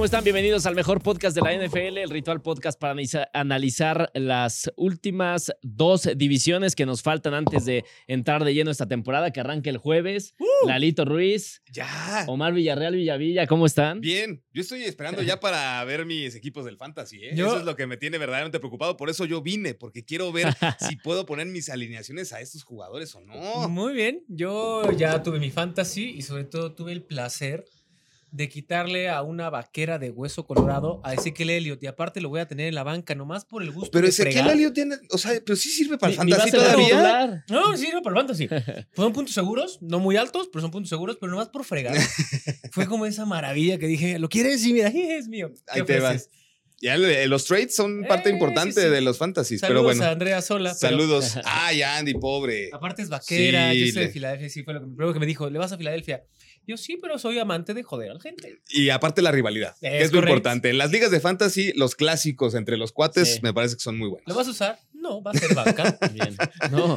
¿Cómo están? Bienvenidos al mejor podcast de la NFL, el Ritual Podcast para analiza- analizar las últimas dos divisiones que nos faltan antes de entrar de lleno esta temporada que arranca el jueves. Lalito Ruiz, Ya. Omar Villarreal Villavilla, ¿cómo están? Bien, yo estoy esperando ya para ver mis equipos del fantasy, ¿eh? Yo- Eso es lo que me tiene verdaderamente preocupado, por eso yo vine, porque quiero ver si puedo poner mis alineaciones a estos jugadores o no. Muy bien, yo ya tuve mi fantasy y sobre todo tuve el placer de quitarle a una vaquera de hueso colorado a Ezequiel Elliott y aparte lo voy a tener en la banca nomás por el gusto Pero de Ezequiel. Elliott tiene, o sea, pero sí sirve para el fantasy todavía. No, sí, no, para el fantasy. Fueron puntos seguros, no muy altos, pero son puntos seguros, pero nomás por fregar. Fue como esa maravilla que dije, ¿lo quieres? Sí, mira, es mío. ¿Qué Ahí te va. ofreces? Ya los trades son parte Eh, importante sí, sí. de los fantasies, Saludos pero bueno. a Andrea Sola. pero- Saludos. Ay, Andy, pobre. Aparte es vaquera, Sí, yo soy de le- Filadelfia, sí fue lo que me dijo, ¿le vas a Filadelfia? Yo sí, pero soy amante de joder a la gente. Y aparte la rivalidad, que Es es lo importante. En las ligas de fantasy, los clásicos entre los cuates Sí. me parece que son muy buenos. ¿Lo vas a usar? No, va a ser banca. Bien. No,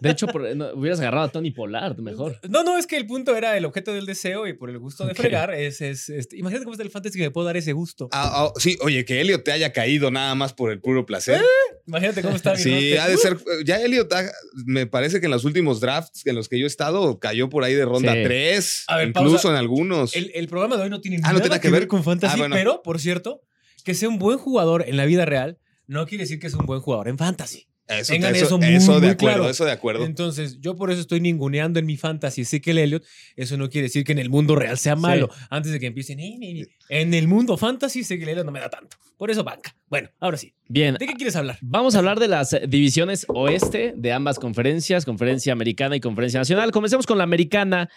de hecho, por- no, hubieras agarrado a Tony Pollard mejor. No, no, es que el punto era el objeto del deseo y por el gusto de fregar es, es, este, imagínate cómo está el fantasy que me puedo dar ese gusto. Ah, ah, sí, oye, que Elliot te haya caído nada más por el puro placer. Imagínate cómo está Sí, ha de Uh, ser. Ya Elliot, ha- me parece que en los últimos drafts en los que yo he estado, cayó por ahí de ronda Sí. 3, A ver, incluso pausa. en algunos. El, el programa de hoy no tiene Ah, no nada tiene que que ver ver. con fantasy, Ah, bueno. pero, por cierto, que sea un buen jugador en la vida real no quiere decir que es un buen jugador en fantasy. Eso, tengan eso, eso muy, eso de muy acuerdo, claro. eso de acuerdo. Entonces, yo por eso estoy ninguneando en mi fantasy Ezequiel Elliott. Eso no quiere decir que en el mundo real sea malo. Antes de que empiecen, en el mundo fantasy Ezequiel Elliott no me da tanto. Por eso banca. Bueno, ahora sí. Bien, ¿De qué quieres hablar? Vamos a hablar de las divisiones oeste de ambas conferencias, conferencia americana y conferencia nacional. Comencemos con la americana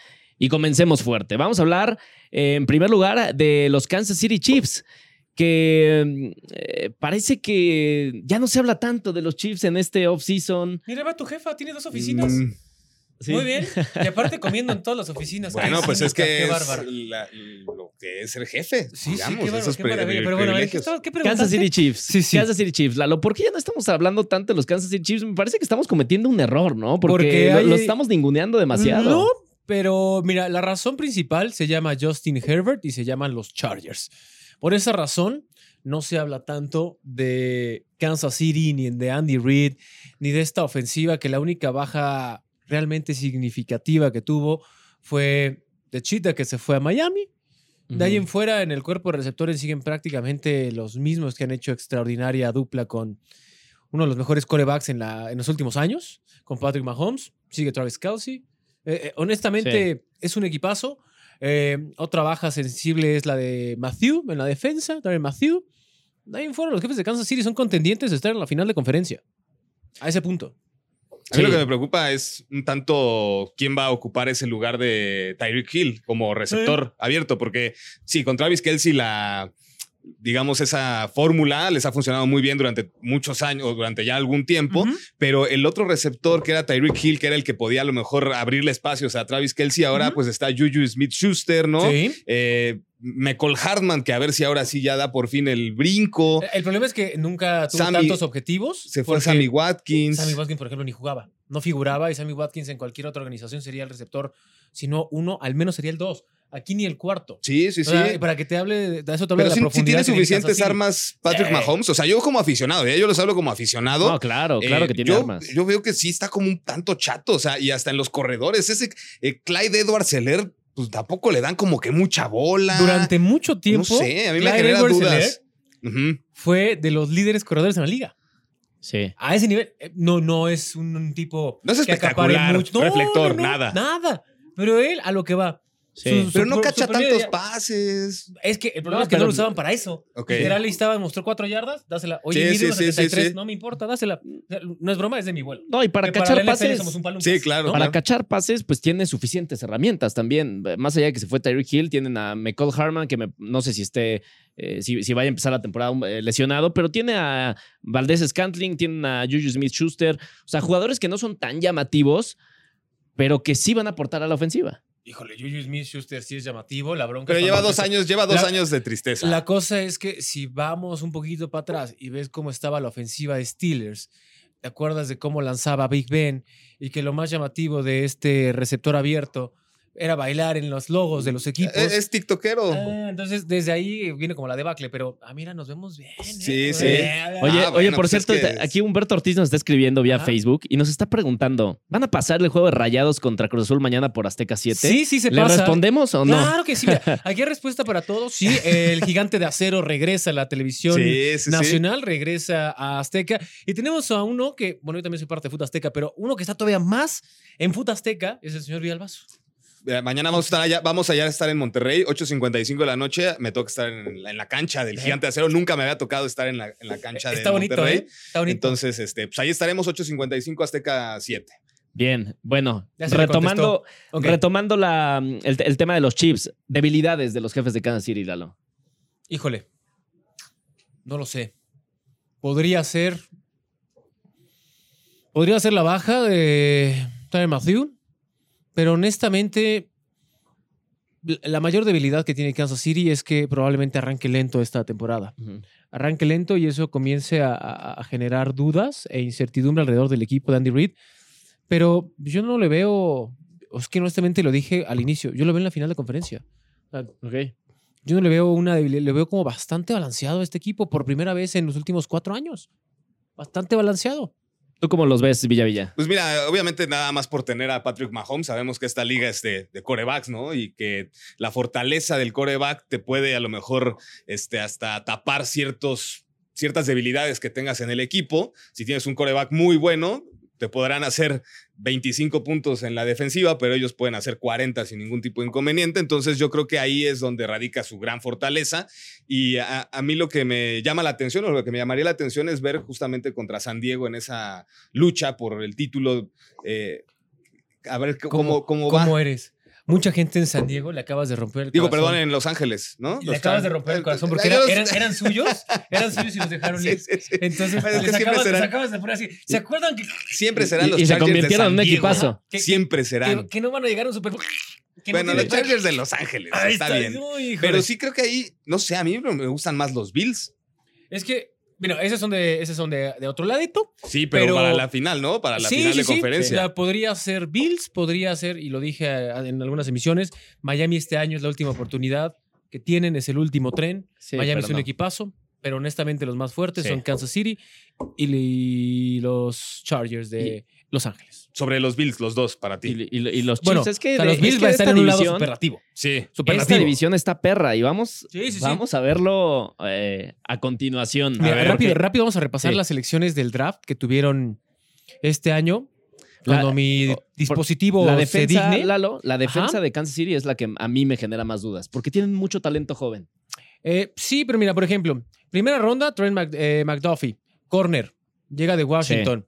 y comencemos fuerte. Vamos a hablar, eh, en primer lugar, de los Kansas City Chiefs, que eh, parece que ya no se habla tanto de los Chiefs en este offseason. Mira, va tu jefa, tiene dos oficinas. Mm, Sí. Muy bien. Y aparte comiendo en todas las oficinas. bueno, pues es que Qué es bárbaro. la- lo que es ser jefe. Sí, sí, digamos, qué, bárbaro, esos qué maravilla. Pero bueno, a ver, ¿qué, estaba- qué Kansas? City Chiefs. Sí, sí. Kansas City Chiefs. Lalo, ¿por qué ya no estamos hablando tanto de los Kansas City Chiefs? Me parece que estamos cometiendo un error, ¿no? Porque, Porque lo- hay- los estamos ninguneando demasiado. No, pero mira, la razón principal se llama Justin Herbert y se llaman los Chargers. Por esa razón, no se habla tanto de Kansas City, ni de Andy Reid, ni de esta ofensiva, que la única baja realmente significativa que tuvo fue de Cheetah, que se fue a Miami. De ahí en fuera, en el cuerpo de receptores siguen prácticamente los mismos que han hecho extraordinaria dupla con uno de los mejores corebacks en, la, en los últimos años, con Patrick Mahomes. Sigue Travis Kelsey. Eh, eh, honestamente, es un equipazo. Eh, otra baja sensible es la de Matthew en la defensa, Darren Matthew. De ahí en fuera, los jefes de Kansas City son contendientes de estar en la final de conferencia. A ese punto. A mí lo que me preocupa es un tanto quién va a ocupar ese lugar de Tyreek Hill como receptor abierto, porque sí, con Travis Kelsey la, digamos, esa fórmula les ha funcionado muy bien durante muchos años, o durante ya algún tiempo, pero el otro receptor que era Tyreek Hill, que era el que podía a lo mejor abrirle espacios a Travis Kelsey, ahora pues está Juju Smith-Schuster, ¿no? Sí. Eh, McCall Hartman, que a ver si ahora sí ya da por fin el brinco. El problema es que nunca tuvo Sammy- tantos objetivos. Se fue Sammy Watkins. Sammy Watkins, por ejemplo, ni jugaba. No figuraba y Sammy Watkins en cualquier otra organización sería el receptor. Si no uno, al menos sería el dos. Aquí ni el cuarto. Sí, sí, O sí. para que te hable, de eso te hablo Pero de la sí profundidad tiene suficientes armas Patrick Sí. Mahomes. O sea, yo como aficionado, ¿eh? yo los hablo como aficionado. No, claro, claro Eh, que tiene yo, armas. Yo veo que sí está como un tanto chato, o sea, y hasta en los corredores. Ese eh, Clyde Edwards Seller, pues tampoco le dan como que mucha bola. Durante mucho tiempo, No sé, a mí me genera dudas. Fue de los líderes corredores en la liga. Sí. A ese nivel, no, no es un, un tipo No es espectacular, mucho. No, reflector, no, no, nada. Nada. Pero él a lo que va. Sí. Su- Pero no cacha tantos pases. Es que el problema No, es que no lo usaban para eso. Ok. Literal, estaba, mostró cuatro yardas, dásela. Oye, Sí, mide sí, unos sí, sí, 73, sí. no me importa, dásela. No es broma, es de mi vuelo. No, y para Que cachar NFL pases. somos un Sí, claro. ¿no? Para cachar pases, pues tiene suficientes herramientas también. Más allá de que se fue Tyreek Hill, tienen a McCall Harman, que me- no sé si esté, eh, si, si vaya a empezar la temporada eh, lesionado, pero tiene a Valdés Scantling, tienen a Juju Smith Schuster. O sea, jugadores que no son tan llamativos, pero que sí van a aportar a la ofensiva. Híjole, Juju Smith Schuster sí es llamativo, la bronca. Pero lleva dos años, lleva dos La- años de tristeza. La cosa es que si vamos un poquito para atrás y ves cómo estaba la ofensiva de Steelers, ¿te acuerdas de cómo lanzaba Big Ben? Y que lo más llamativo de este receptor abierto era bailar en los logos de los equipos. es, es tiktokero. Ah, entonces, desde ahí viene como la debacle, pero ah, mira, nos vemos bien. ¿eh? Sí, sí. Eh, Oye, Ah, oye, bueno, por pues es cierto, que- aquí Humberto Ortiz nos está escribiendo vía. Facebook y nos está preguntando: ¿van a pasar el juego de rayados contra Cruz Azul mañana por Azteca 7? Sí, sí se ¿Le pasa. respondemos o no? Claro que sí. mira, aquí hay respuesta para todos. Sí, el gigante de acero regresa a la televisión Sí, sí, sí. nacional, regresa a Azteca. Y tenemos a uno que, bueno, yo también soy parte de Fut Azteca, pero uno que está todavía más en Fut Azteca es el señor Villalbazo. Eh, Mañana vamos a estar allá, vamos allá a estar en Monterrey, 8.55 de la noche. Me toca estar en la, en la cancha del Gigante de Acero. Nunca me había tocado estar en la, en la cancha de Está bonito, Monterrey. ¿eh? Está bonito. Entonces, este, pues ahí estaremos 8.55 Azteca 7. Bien, bueno, retomando, la, el, el tema de los chips, debilidades de los jefes de Kansas City, Lalo. Híjole. No lo sé. Podría ser. Podría ser la baja de Tyler Matthew. Pero honestamente. La mayor debilidad que tiene Kansas City es que probablemente arranque lento esta temporada. Arranque lento y eso comience a, generar dudas e incertidumbre alrededor del equipo de Andy Reid. Pero yo no le veo. Es que honestamente lo dije al inicio. Yo lo veo en la final de conferencia. O sea, Ok. yo no le veo una debilidad, le veo como bastante balanceado a este equipo por primera vez en los últimos cuatro años. Bastante balanceado. ¿Tú cómo los ves, Villa Villa? Pues mira, obviamente nada más por tener a Patrick Mahomes, sabemos que esta liga es de, corebacks, ¿no? Y que la fortaleza del coreback te puede a lo mejor este, hasta tapar ciertas debilidades que tengas en el equipo. Si tienes un coreback muy bueno, te podrán hacer 25 puntos en la defensiva, pero ellos pueden hacer 40 sin ningún tipo de inconveniente. Entonces yo creo que ahí es donde radica su gran fortaleza. Y a, a mí lo que me llama la atención o lo que me llamaría la atención es ver justamente contra San Diego en esa lucha por el título. eh, a ver cómo, cómo, va. ¿Cómo eres? Mucha gente en San Diego le acabas de romper el Digo, corazón. perdón, en Los Ángeles, ¿no? Le Los acabas de romper el corazón porque era- eran, eran suyos, eran suyos y los dejaron ir. sí, sí. Entonces, Es que les acabas, les serán- acabas de poner así. ¿Se acuerdan que, Siempre serán Y- los y se Chargers de convirtieron en un Diego. equipazo. que- Siempre que, serán. que no van a llegar a un Super Bowl? Que no bueno, los Chargers de Los Ángeles. Ahí está, bien. Pero sí creo que ahí, no sé, a mí me gustan más los Bills. Es que, bueno, esos son de, esos son de, de otro ladito. Sí, pero, Pero- para la final, ¿no? Para la Sí, final sí, de sí. conferencia. La podría ser Bills, podría ser, y lo dije en algunas emisiones, Miami este año es la última oportunidad que tienen, es el último tren. Sí, Miami es un no. equipazo, pero honestamente los más fuertes Sí. son Kansas City y, los Chargers de Los Ángeles. Sobre los Bills, los dos, para ti. Y, y- y los Chiefs, Bueno, es que, o sea, de- los es Bills que va a estar esta en un lado división- superlativo. sí. Esta división está perra y vamos, Sí, sí, sí. vamos a verlo eh, a continuación. Mira, A ver, rápido, porque- rápido vamos a repasar Sí. las elecciones del draft que tuvieron este año. La- Cuando mi o- por- dispositivo la se defensa, digne. Lalo, la defensa Ajá. de Kansas City es la que a mí me genera más dudas, porque tienen mucho talento joven. Eh, sí, pero mira, por ejemplo, primera ronda, Trent Mc- eh, McDuffie, corner, llega de Washington.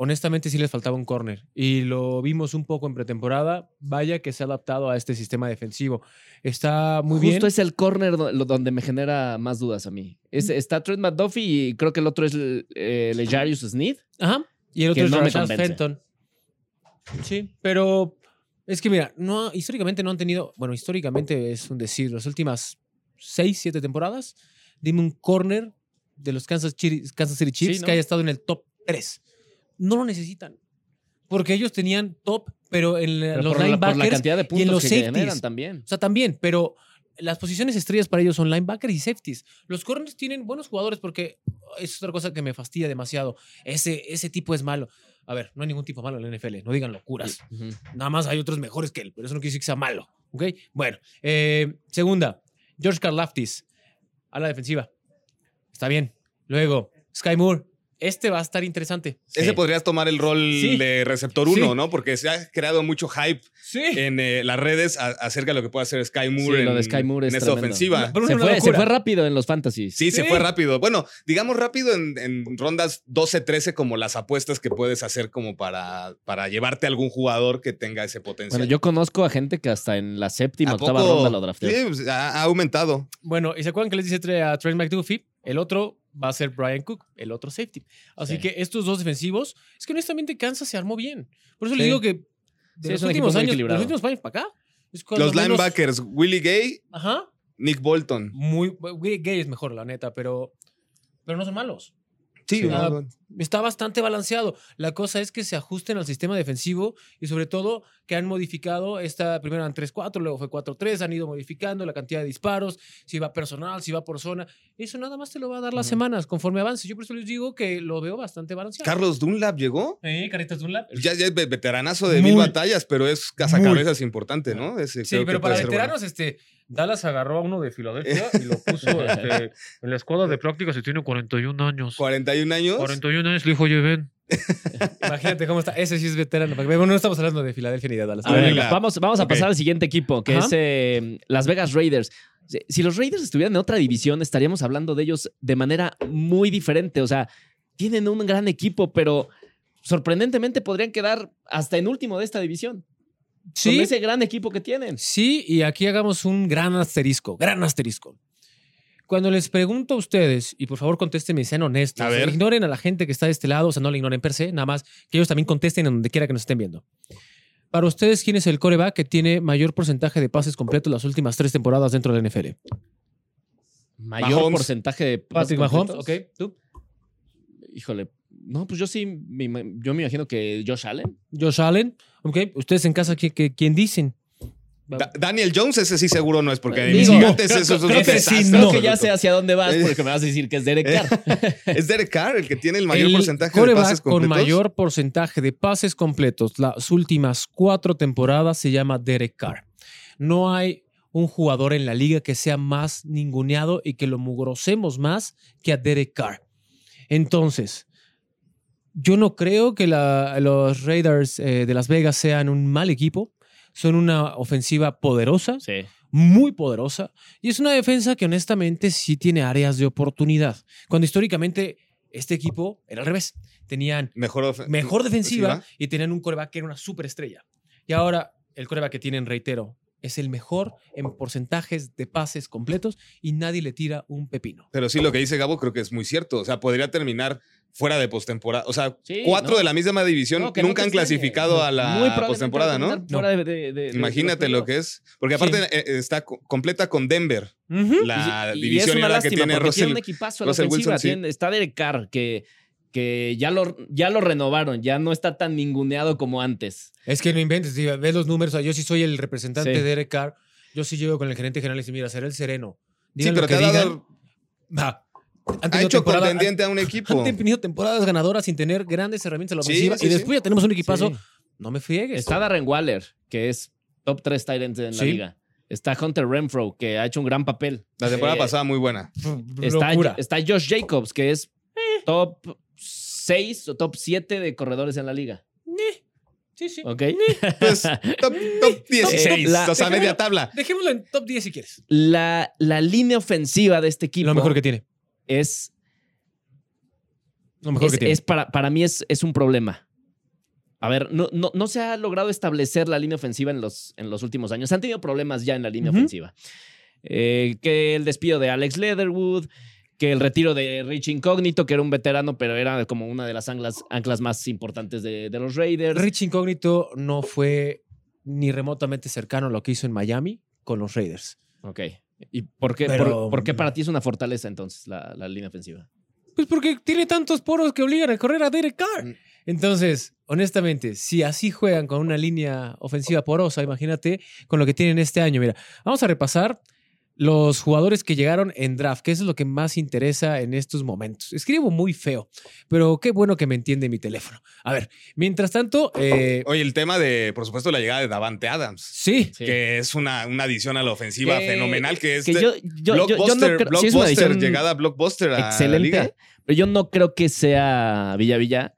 Honestamente sí les faltaba un corner y lo vimos un poco en pretemporada. Vaya que se ha adaptado a este sistema defensivo. Está muy Justo bien. es el corner donde me genera más dudas a mí. Es- está Trent McDuffie y creo que el otro es eh, Lejarius Sneed. Ajá. Y el otro es no Rashad. Fenton. Sí, pero es que mira, no, históricamente no han tenido, bueno, históricamente es un decir, las últimas seis, siete temporadas, dime un corner de los Kansas, City- Kansas City Chiefs Sí, ¿no? que haya estado en el top 3. No lo necesitan. Porque ellos tenían top, pero en Pero los por, la, por la linebackers cantidad de y en puntos los que safeties. también. o sea, también, pero las posiciones estrellas para ellos son linebackers y safeties. Los corners tienen buenos jugadores porque es otra cosa que me fastidia demasiado. Ese, ese tipo es malo. A ver, no hay ningún tipo malo en la NFL, no digan locuras. Nada más hay otros mejores que él, pero eso no quiere decir que sea malo. ¿Ok? Bueno, eh, segunda, George Karlaftis a la defensiva. Está bien. Luego, Sky Moore, este va a estar interesante. Ese podrías tomar el rol Sí. de receptor 1, Sí. ¿no? Porque se ha creado mucho hype Sí. en eh, las redes a- acerca de lo que puede hacer Sky Moore Sí, lo en, de Sky Moore es en tremendo. ofensiva. Se fue, se locura. fue rápido en los fantasies. Sí, se fue rápido. Bueno, digamos rápido en, en rondas 12-13 como las apuestas que puedes hacer como para, para llevarte a algún jugador que tenga ese potencial. Bueno, yo conozco a gente que hasta en la séptima, ¿A octava poco? ronda lo drafteó. Sí, pues, ha, ha aumentado. Bueno, ¿y se acuerdan que les dice a Trent McDuffie? El otro va a ser Brian Cook, el otro safety. Así Sí. que estos dos defensivos, es que honestamente Kansas se armó bien. Por eso Sí. les digo que de Sí, los últimos años, los últimos años para acá, Los menos- linebackers, Willie Gay, Ajá. Nick Bolton. Muy, Gay Gay es mejor, la neta, pero, pero no son malos. Sí, Sí. Está bastante balanceado. La cosa es que se ajusten al sistema defensivo y sobre todo que han modificado esta, primero eran 3-4, luego fue 4-3, han ido modificando la cantidad de disparos, si va personal, si va por zona. Eso nada más te lo va a dar las semanas conforme avance. Yo por eso les digo que lo veo bastante balanceado. Carlos Dunlap llegó. ¿Eh, Caritas Dunlap? Ya, ya es ve- veteranazo de Muy- mil batallas, pero es cazacabezas importante, ¿no? Ese Sí, pero para bueno. veteranos, este, Dallas agarró a uno de Filadelfia y lo puso este, en la escuadra de prácticas y tiene 41 años. 41 años. 41 años le dijo, oye, ven. Imagínate cómo está. Ese sí es veterano. Bueno, no estamos hablando de Filadelfia ni de Dallas. A ver, Venga. vamos, vamos a pasar al siguiente equipo, que Ajá. es eh, Las Vegas Raiders. Si los Raiders estuvieran en otra división, estaríamos hablando de ellos de manera muy diferente. O sea, tienen un gran equipo, pero sorprendentemente podrían quedar hasta en último de esta división. Con Sí, ese gran equipo que tienen. sí, y aquí hagamos un gran asterisco, gran asterisco. Cuando les pregunto a ustedes, y por favor contéstenme y sean honestos, A ver. ignoren a la gente que está de este lado, o sea, no la ignoren per se, nada más que ellos también contesten en donde quiera que nos estén viendo. Para ustedes, ¿quién es el coreback que tiene mayor porcentaje de pases completos las últimas tres temporadas dentro de la NFL? Mayor Mahomes. porcentaje de pases Patrick Mahomes, completos. ¿ok? ¿Tú? Híjole. No, pues yo sí, yo me imagino que Josh Allen. Josh Allen, ¿ok? Ustedes en casa, ¿qué- qué- ¿quién dicen? Da- Daniel Jones, ese sí seguro no es, porque de Digo, mis gigantes creo- eso es creo que sí, Creo no. que ya sé hacia dónde vas Eh. porque me vas a decir que es Derek Carr. Es Derek Carr el que tiene el mayor el porcentaje de pases con completos. mayor porcentaje de pases completos las últimas cuatro temporadas se llama Derek Carr. No hay un jugador en la liga que sea más ninguneado y que lo mugrosemos más que a Derek Carr. Entonces, yo no creo que la- los Raiders eh, de Las Vegas sean un mal equipo. Son una ofensiva poderosa, Sí. muy poderosa, y es una defensa que honestamente sí tiene áreas de oportunidad. Cuando históricamente este equipo era al revés. Tenían Mejor, mejor defensiva y tenían un coreback que era una superestrella. Y ahora el coreback que tienen, reitero, es el mejor en porcentajes de pases completos y nadie le tira un pepino. Pero sí, lo que dice Gabo creo que es muy cierto. O sea, podría terminar fuera de postemporada. O sea, Sí, cuatro no. de la misma división No, que no nunca te han clasificado a la postemporada, ¿no? de- de- de- de- de Imagínate lo que es. Porque aparte eh, está co- completa con Denver, la Y- y división es y una ahora que tiene Russell. tiene un equipazo a la Russell ofensiva. Wilson, sí. Tiene- está Derek Carr, que, que ya, lo, ya lo renovaron, ya no está tan ninguneado como antes. Es que no inventes, tío, ves los números. o sea, yo sí soy el representante Sí. de Derek Carr. Yo sí llego con el gerente general y dice, mira, será el sereno. Sí, pero lo te que ha digan. dado, Va. Han ha tenido hecho contendiente a un equipo. Han tenido temporadas ganadoras sin tener grandes herramientas en la Sí, ofensiva. sí, y sí. después ya tenemos un equipazo. Sí. No me friegues. Está Darren Waller, que es top 3 tight end en la liga. Está Hunter Renfro, que ha hecho un gran papel. La temporada Eh, pasada muy buena. Está, Locura. está Josh Jacobs, que es top 6 o top 7 de corredores en la liga. Sí, sí. ¿Ok? Pues top, top 16, la- o sea, media tabla. Dejémoslo en top 10 si quieres. La, la línea ofensiva de este equipo Lo mejor que tiene. Es, Lo mejor es, que tiene. es para, para mí es, es un problema. A ver, no, no, no se ha logrado establecer la línea ofensiva en los, en los últimos años. Han tenido problemas ya en la línea ofensiva. Eh, que el despido de Alex Leatherwood, que el retiro de Rich Incógnito, que era un veterano, pero era como una de las anclas, anclas más importantes de, de los Raiders. Rich Incógnito no fue ni remotamente cercano a lo que hizo en Miami con los Raiders. Ok. ¿Y por qué, Pero- por, por qué para ti es una fortaleza entonces la, la línea ofensiva? Pues porque tiene tantos poros que obligan a correr a Derek Carr. Mm. Entonces, honestamente, si así juegan con una línea ofensiva porosa, imagínate con lo que tienen este año. Mira, vamos a repasar los jugadores que llegaron en draft, que eso es lo que más interesa en estos momentos. Escribo muy feo, pero qué bueno que me entiende mi teléfono. A ver, mientras tanto, eh, Oye, el tema de, por supuesto, la llegada de Davante Adams, sí, Sí. que es una, una adición a la ofensiva Que- fenomenal, que es Que yo, yo, yo- yo no blockbuster, creo- sí es una blockbuster, llegada a blockbuster a la excelente, liga. pero yo no creo que sea Villa Villa.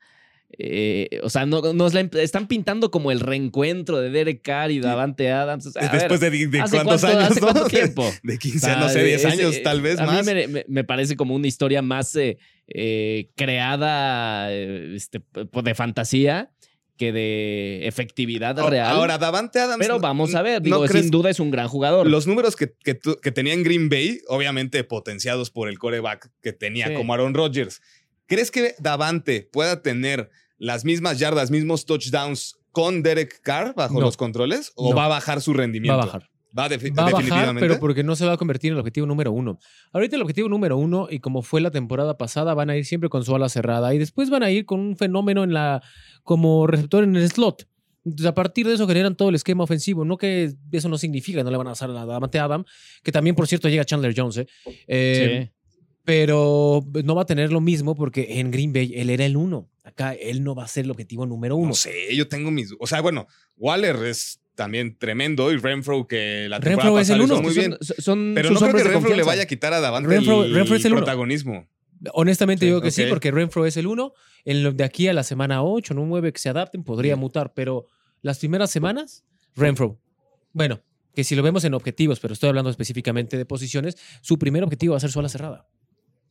Eh, o sea, no, nos la em- están pintando como el reencuentro de Derek Carr y Davante Adams. O sea, a ver, Después de, de ¿hace cuántos cuánto- años, ¿hace cuánto tiempo? De 15, O sea, no sé, 10 es- años, eh, tal vez a más. mí me, parece como una historia más eh, eh, creada este, de fantasía que de efectividad real. Ahora, Davante Adams. pero vamos a ver, ¿no digo, sin duda es un gran jugador. Los números que, que, tu- que tenía en Green Bay, obviamente potenciados por el coreback que tenía Sí. como Aaron Rodgers. ¿Crees que Davante pueda tener las mismas yardas, mismos touchdowns con Derek Carr bajo No. los controles? ¿O No. va a bajar su Va rendimiento? a bajar. Va, defi- Va a bajar, definitivamente. pero porque no se va a convertir en el objetivo número uno. Ahorita el objetivo número uno, y como fue la temporada pasada, van a ir siempre con su ala cerrada. Y después van a ir con un fenómeno en la como receptor en el slot. Entonces, a partir de eso generan todo el esquema ofensivo. No que eso no significa, no le van a hacer a Davante Adam, que también, por cierto, llega Chandler Jones. ¿eh? Eh, Sí. Pero no va a tener lo mismo porque en Green Bay él era el uno. Acá él no va a ser el objetivo número uno. No sé, yo tengo mis. O sea, bueno, Waller es también tremendo y Renfro que la temporada Renfro es pasada el lo hizo uno. muy bien. Son, son Pero sus no creo que Renfro le vaya a quitar a Davante Renfro- el, Renfro es el uno. protagonismo. Honestamente, Sí, digo que ok. sí, porque Renfro es el uno. En lo de aquí a la semana 8, no 9 que se adapten, podría Sí. mutar, pero las primeras semanas, Renfro. Bueno, que si lo vemos en objetivos, pero estoy hablando específicamente de posiciones, su primer objetivo va a ser su ala cerrada.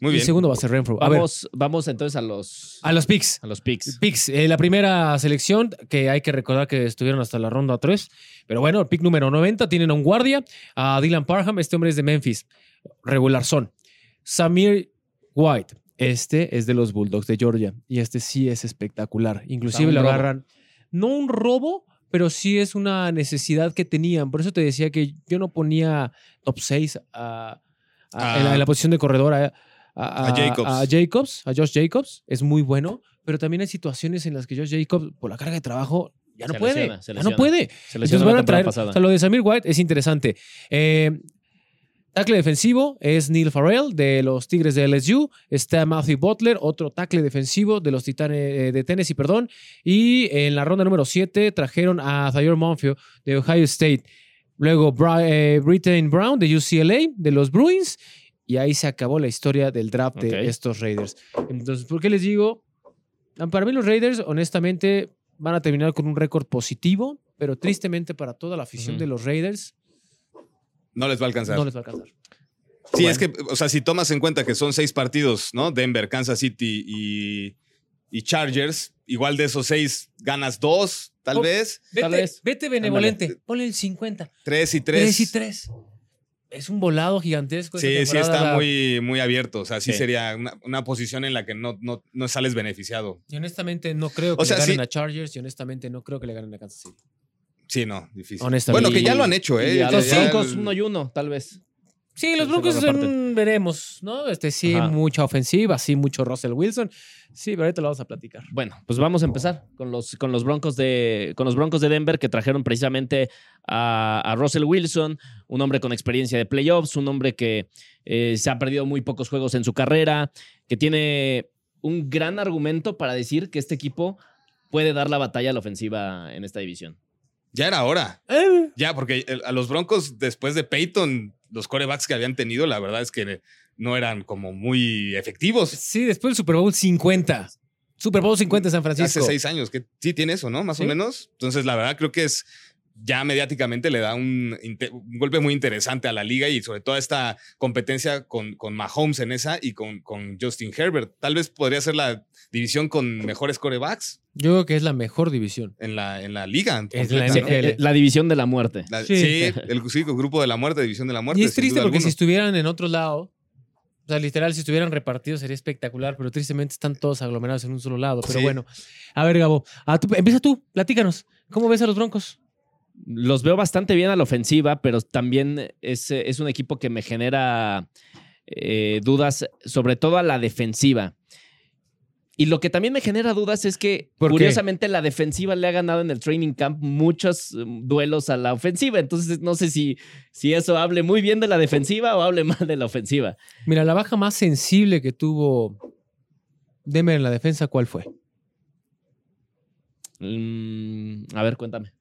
Muy y bien. el segundo va a ser Renfro. A ver, Vamos, vamos entonces a los, a los picks. a los picks. Picks, eh, la primera selección, que hay que recordar que estuvieron hasta la ronda 3, pero bueno, el pick número 90 tienen a un guardia, a Dylan Parham, este hombre es de Memphis, regular son. Samir White, este es de los Bulldogs de Georgia y este sí es espectacular. Inclusive lo agarran, no un robo, pero sí es una necesidad que tenían. Por eso te decía que yo no ponía top 6 a, a- en, la, en la posición de corredor a, a- A Jacobs. a Jacobs, a Josh Jacobs, es muy bueno, pero también hay situaciones en las que Josh Jacobs, por la carga de trabajo, ya no Se puede. lesiona, se ya no puede. Se Entonces van a traer. O sea, lo de Samir White es interesante. Eh, tackle defensivo es Neil Farrell de los Tigres de LSU. Está Matthew Butler, otro tackle defensivo de los Titanes eh, de Tennessee, perdón. Y en la ronda número 7 trajeron a Thayer Monfio de Ohio State. Luego Bri- eh, Brittain Brown de UCLA, de los Bruins. Y ahí se acabó la historia del draft de estos Raiders. Entonces, ¿por qué les digo? Ah, Para mí los Raiders, honestamente, van a terminar con un récord positivo, pero tristemente para toda la afición de los Raiders No les va a alcanzar. no les va a alcanzar. Sí, es que, o sea, si tomas en cuenta que son seis partidos, ¿no? Denver, Kansas City y, y Chargers, igual de esos seis ganas dos, tal Oh, vez, Tal vez. vete benevolente, ponle el 50. tres y tres. 3 y 3. Es un volado gigantesco. Sí, sí está La- muy, muy abierto. O sea, sí, Sí. sería una, una posición en la que no, no, no sales beneficiado. Y honestamente no creo que O sea, le ganen sí. a Chargers y honestamente no creo que le ganen a Kansas City. Sí, no, difícil. Honestamente. Bueno, que ya lo han hecho, ¿eh? Ya- los ya- Broncos uno y uno, tal vez. Sí, los Se- Broncos son, veremos, ¿no? Este sí, Ajá. mucha ofensiva, sí, mucho Russell Wilson. Sí, pero ahorita lo vamos a platicar. Bueno, pues vamos a empezar con los, con los Broncos de con los Broncos de Denver que trajeron precisamente a, a Russell Wilson, un hombre con experiencia de playoffs, un hombre que eh, se ha perdido muy pocos juegos en su carrera, que tiene un gran argumento para decir que este equipo puede dar la batalla a la ofensiva en esta división. Ya era hora. Eh, Ya, porque a los Broncos, después de Peyton, los corebacks que habían tenido, la verdad es que no eran como muy efectivos. Sí, después del Super Bowl 50. Super Bowl 50 San Francisco. Hace seis años, que sí tiene eso, ¿no? Más Sí. o menos. Entonces, la verdad, creo que es ya mediáticamente le da un, golpe muy interesante a la liga y sobre todo a esta competencia con, con Mahomes en esa y con, con Justin Herbert. Tal vez podría ser la división con mejores corebacks Yo creo que es la mejor división. en la, en la liga. Es la. Eh, la división de la muerte. La- Sí. sí. el sí, grupo de la muerte, división de la muerte. y es triste porque si estuvieran en otro lado, o sea, literal, si estuvieran repartidos sería espectacular, pero tristemente están todos aglomerados en un solo lado. Pero Sí. bueno, a ver, Gabo, a tú- empieza tú, platícanos. ¿Cómo ves a los Broncos? Los veo bastante bien a la ofensiva, pero también es, es un equipo que me genera eh, dudas, sobre todo a la defensiva. Y lo que también me genera dudas es que, curiosamente, la defensiva le ha ganado en el training camp muchos eh, duelos a la ofensiva. Entonces, no sé si, si eso hable muy bien de la defensiva o hable mal de la ofensiva. Mira, la baja más sensible que tuvo Denver en la defensa, ¿cuál fue? Mm, a ver, cuéntame.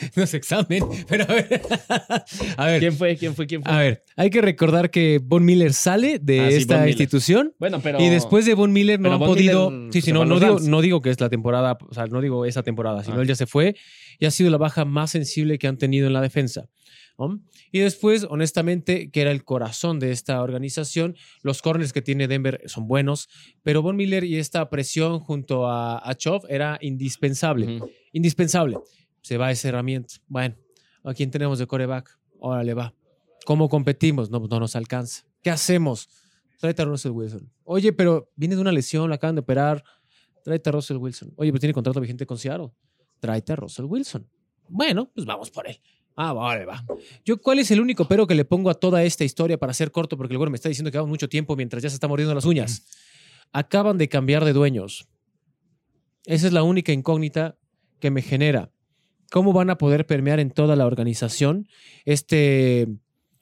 no es examen, pero a ver. a ver, ¿Quién fue? ¿Quién fue? ¿Quién fue? a ver, hay que recordar que Von Miller sale de Ah, esta institución. Bueno, pero. Y después de Von Miller no han podido. Miller sí, sí, no, no, digo, Rams. no digo que es la temporada, o sea, no digo esa temporada, sino Ah. él ya se fue y ha sido la baja más sensible que han tenido en la defensa. Y después, honestamente, que era el corazón de esta organización, los corners que tiene Denver son buenos, pero Von Miller y esta presión junto a, a Chov era indispensable. Indispensable. Se va esa herramienta. Bueno, ¿a quién tenemos de coreback? Órale, va. ¿Cómo competimos? No, no nos alcanza. ¿Qué hacemos? Tráete a Russell Wilson. Oye, pero viene de una lesión, la acaban de operar. Tráete a Russell Wilson. Oye, pero tiene contrato vigente con Seattle. Tráete a Russell Wilson. Bueno, pues vamos por él. Ah, vale, va. Yo, ¿cuál es el único pero que le pongo a toda esta historia para ser corto? Porque el güey me está diciendo que va mucho tiempo mientras ya se está mordiendo las uñas. Acaban de cambiar de dueños. Esa es la única incógnita que me genera. ¿Cómo van a poder permear en toda la organización este,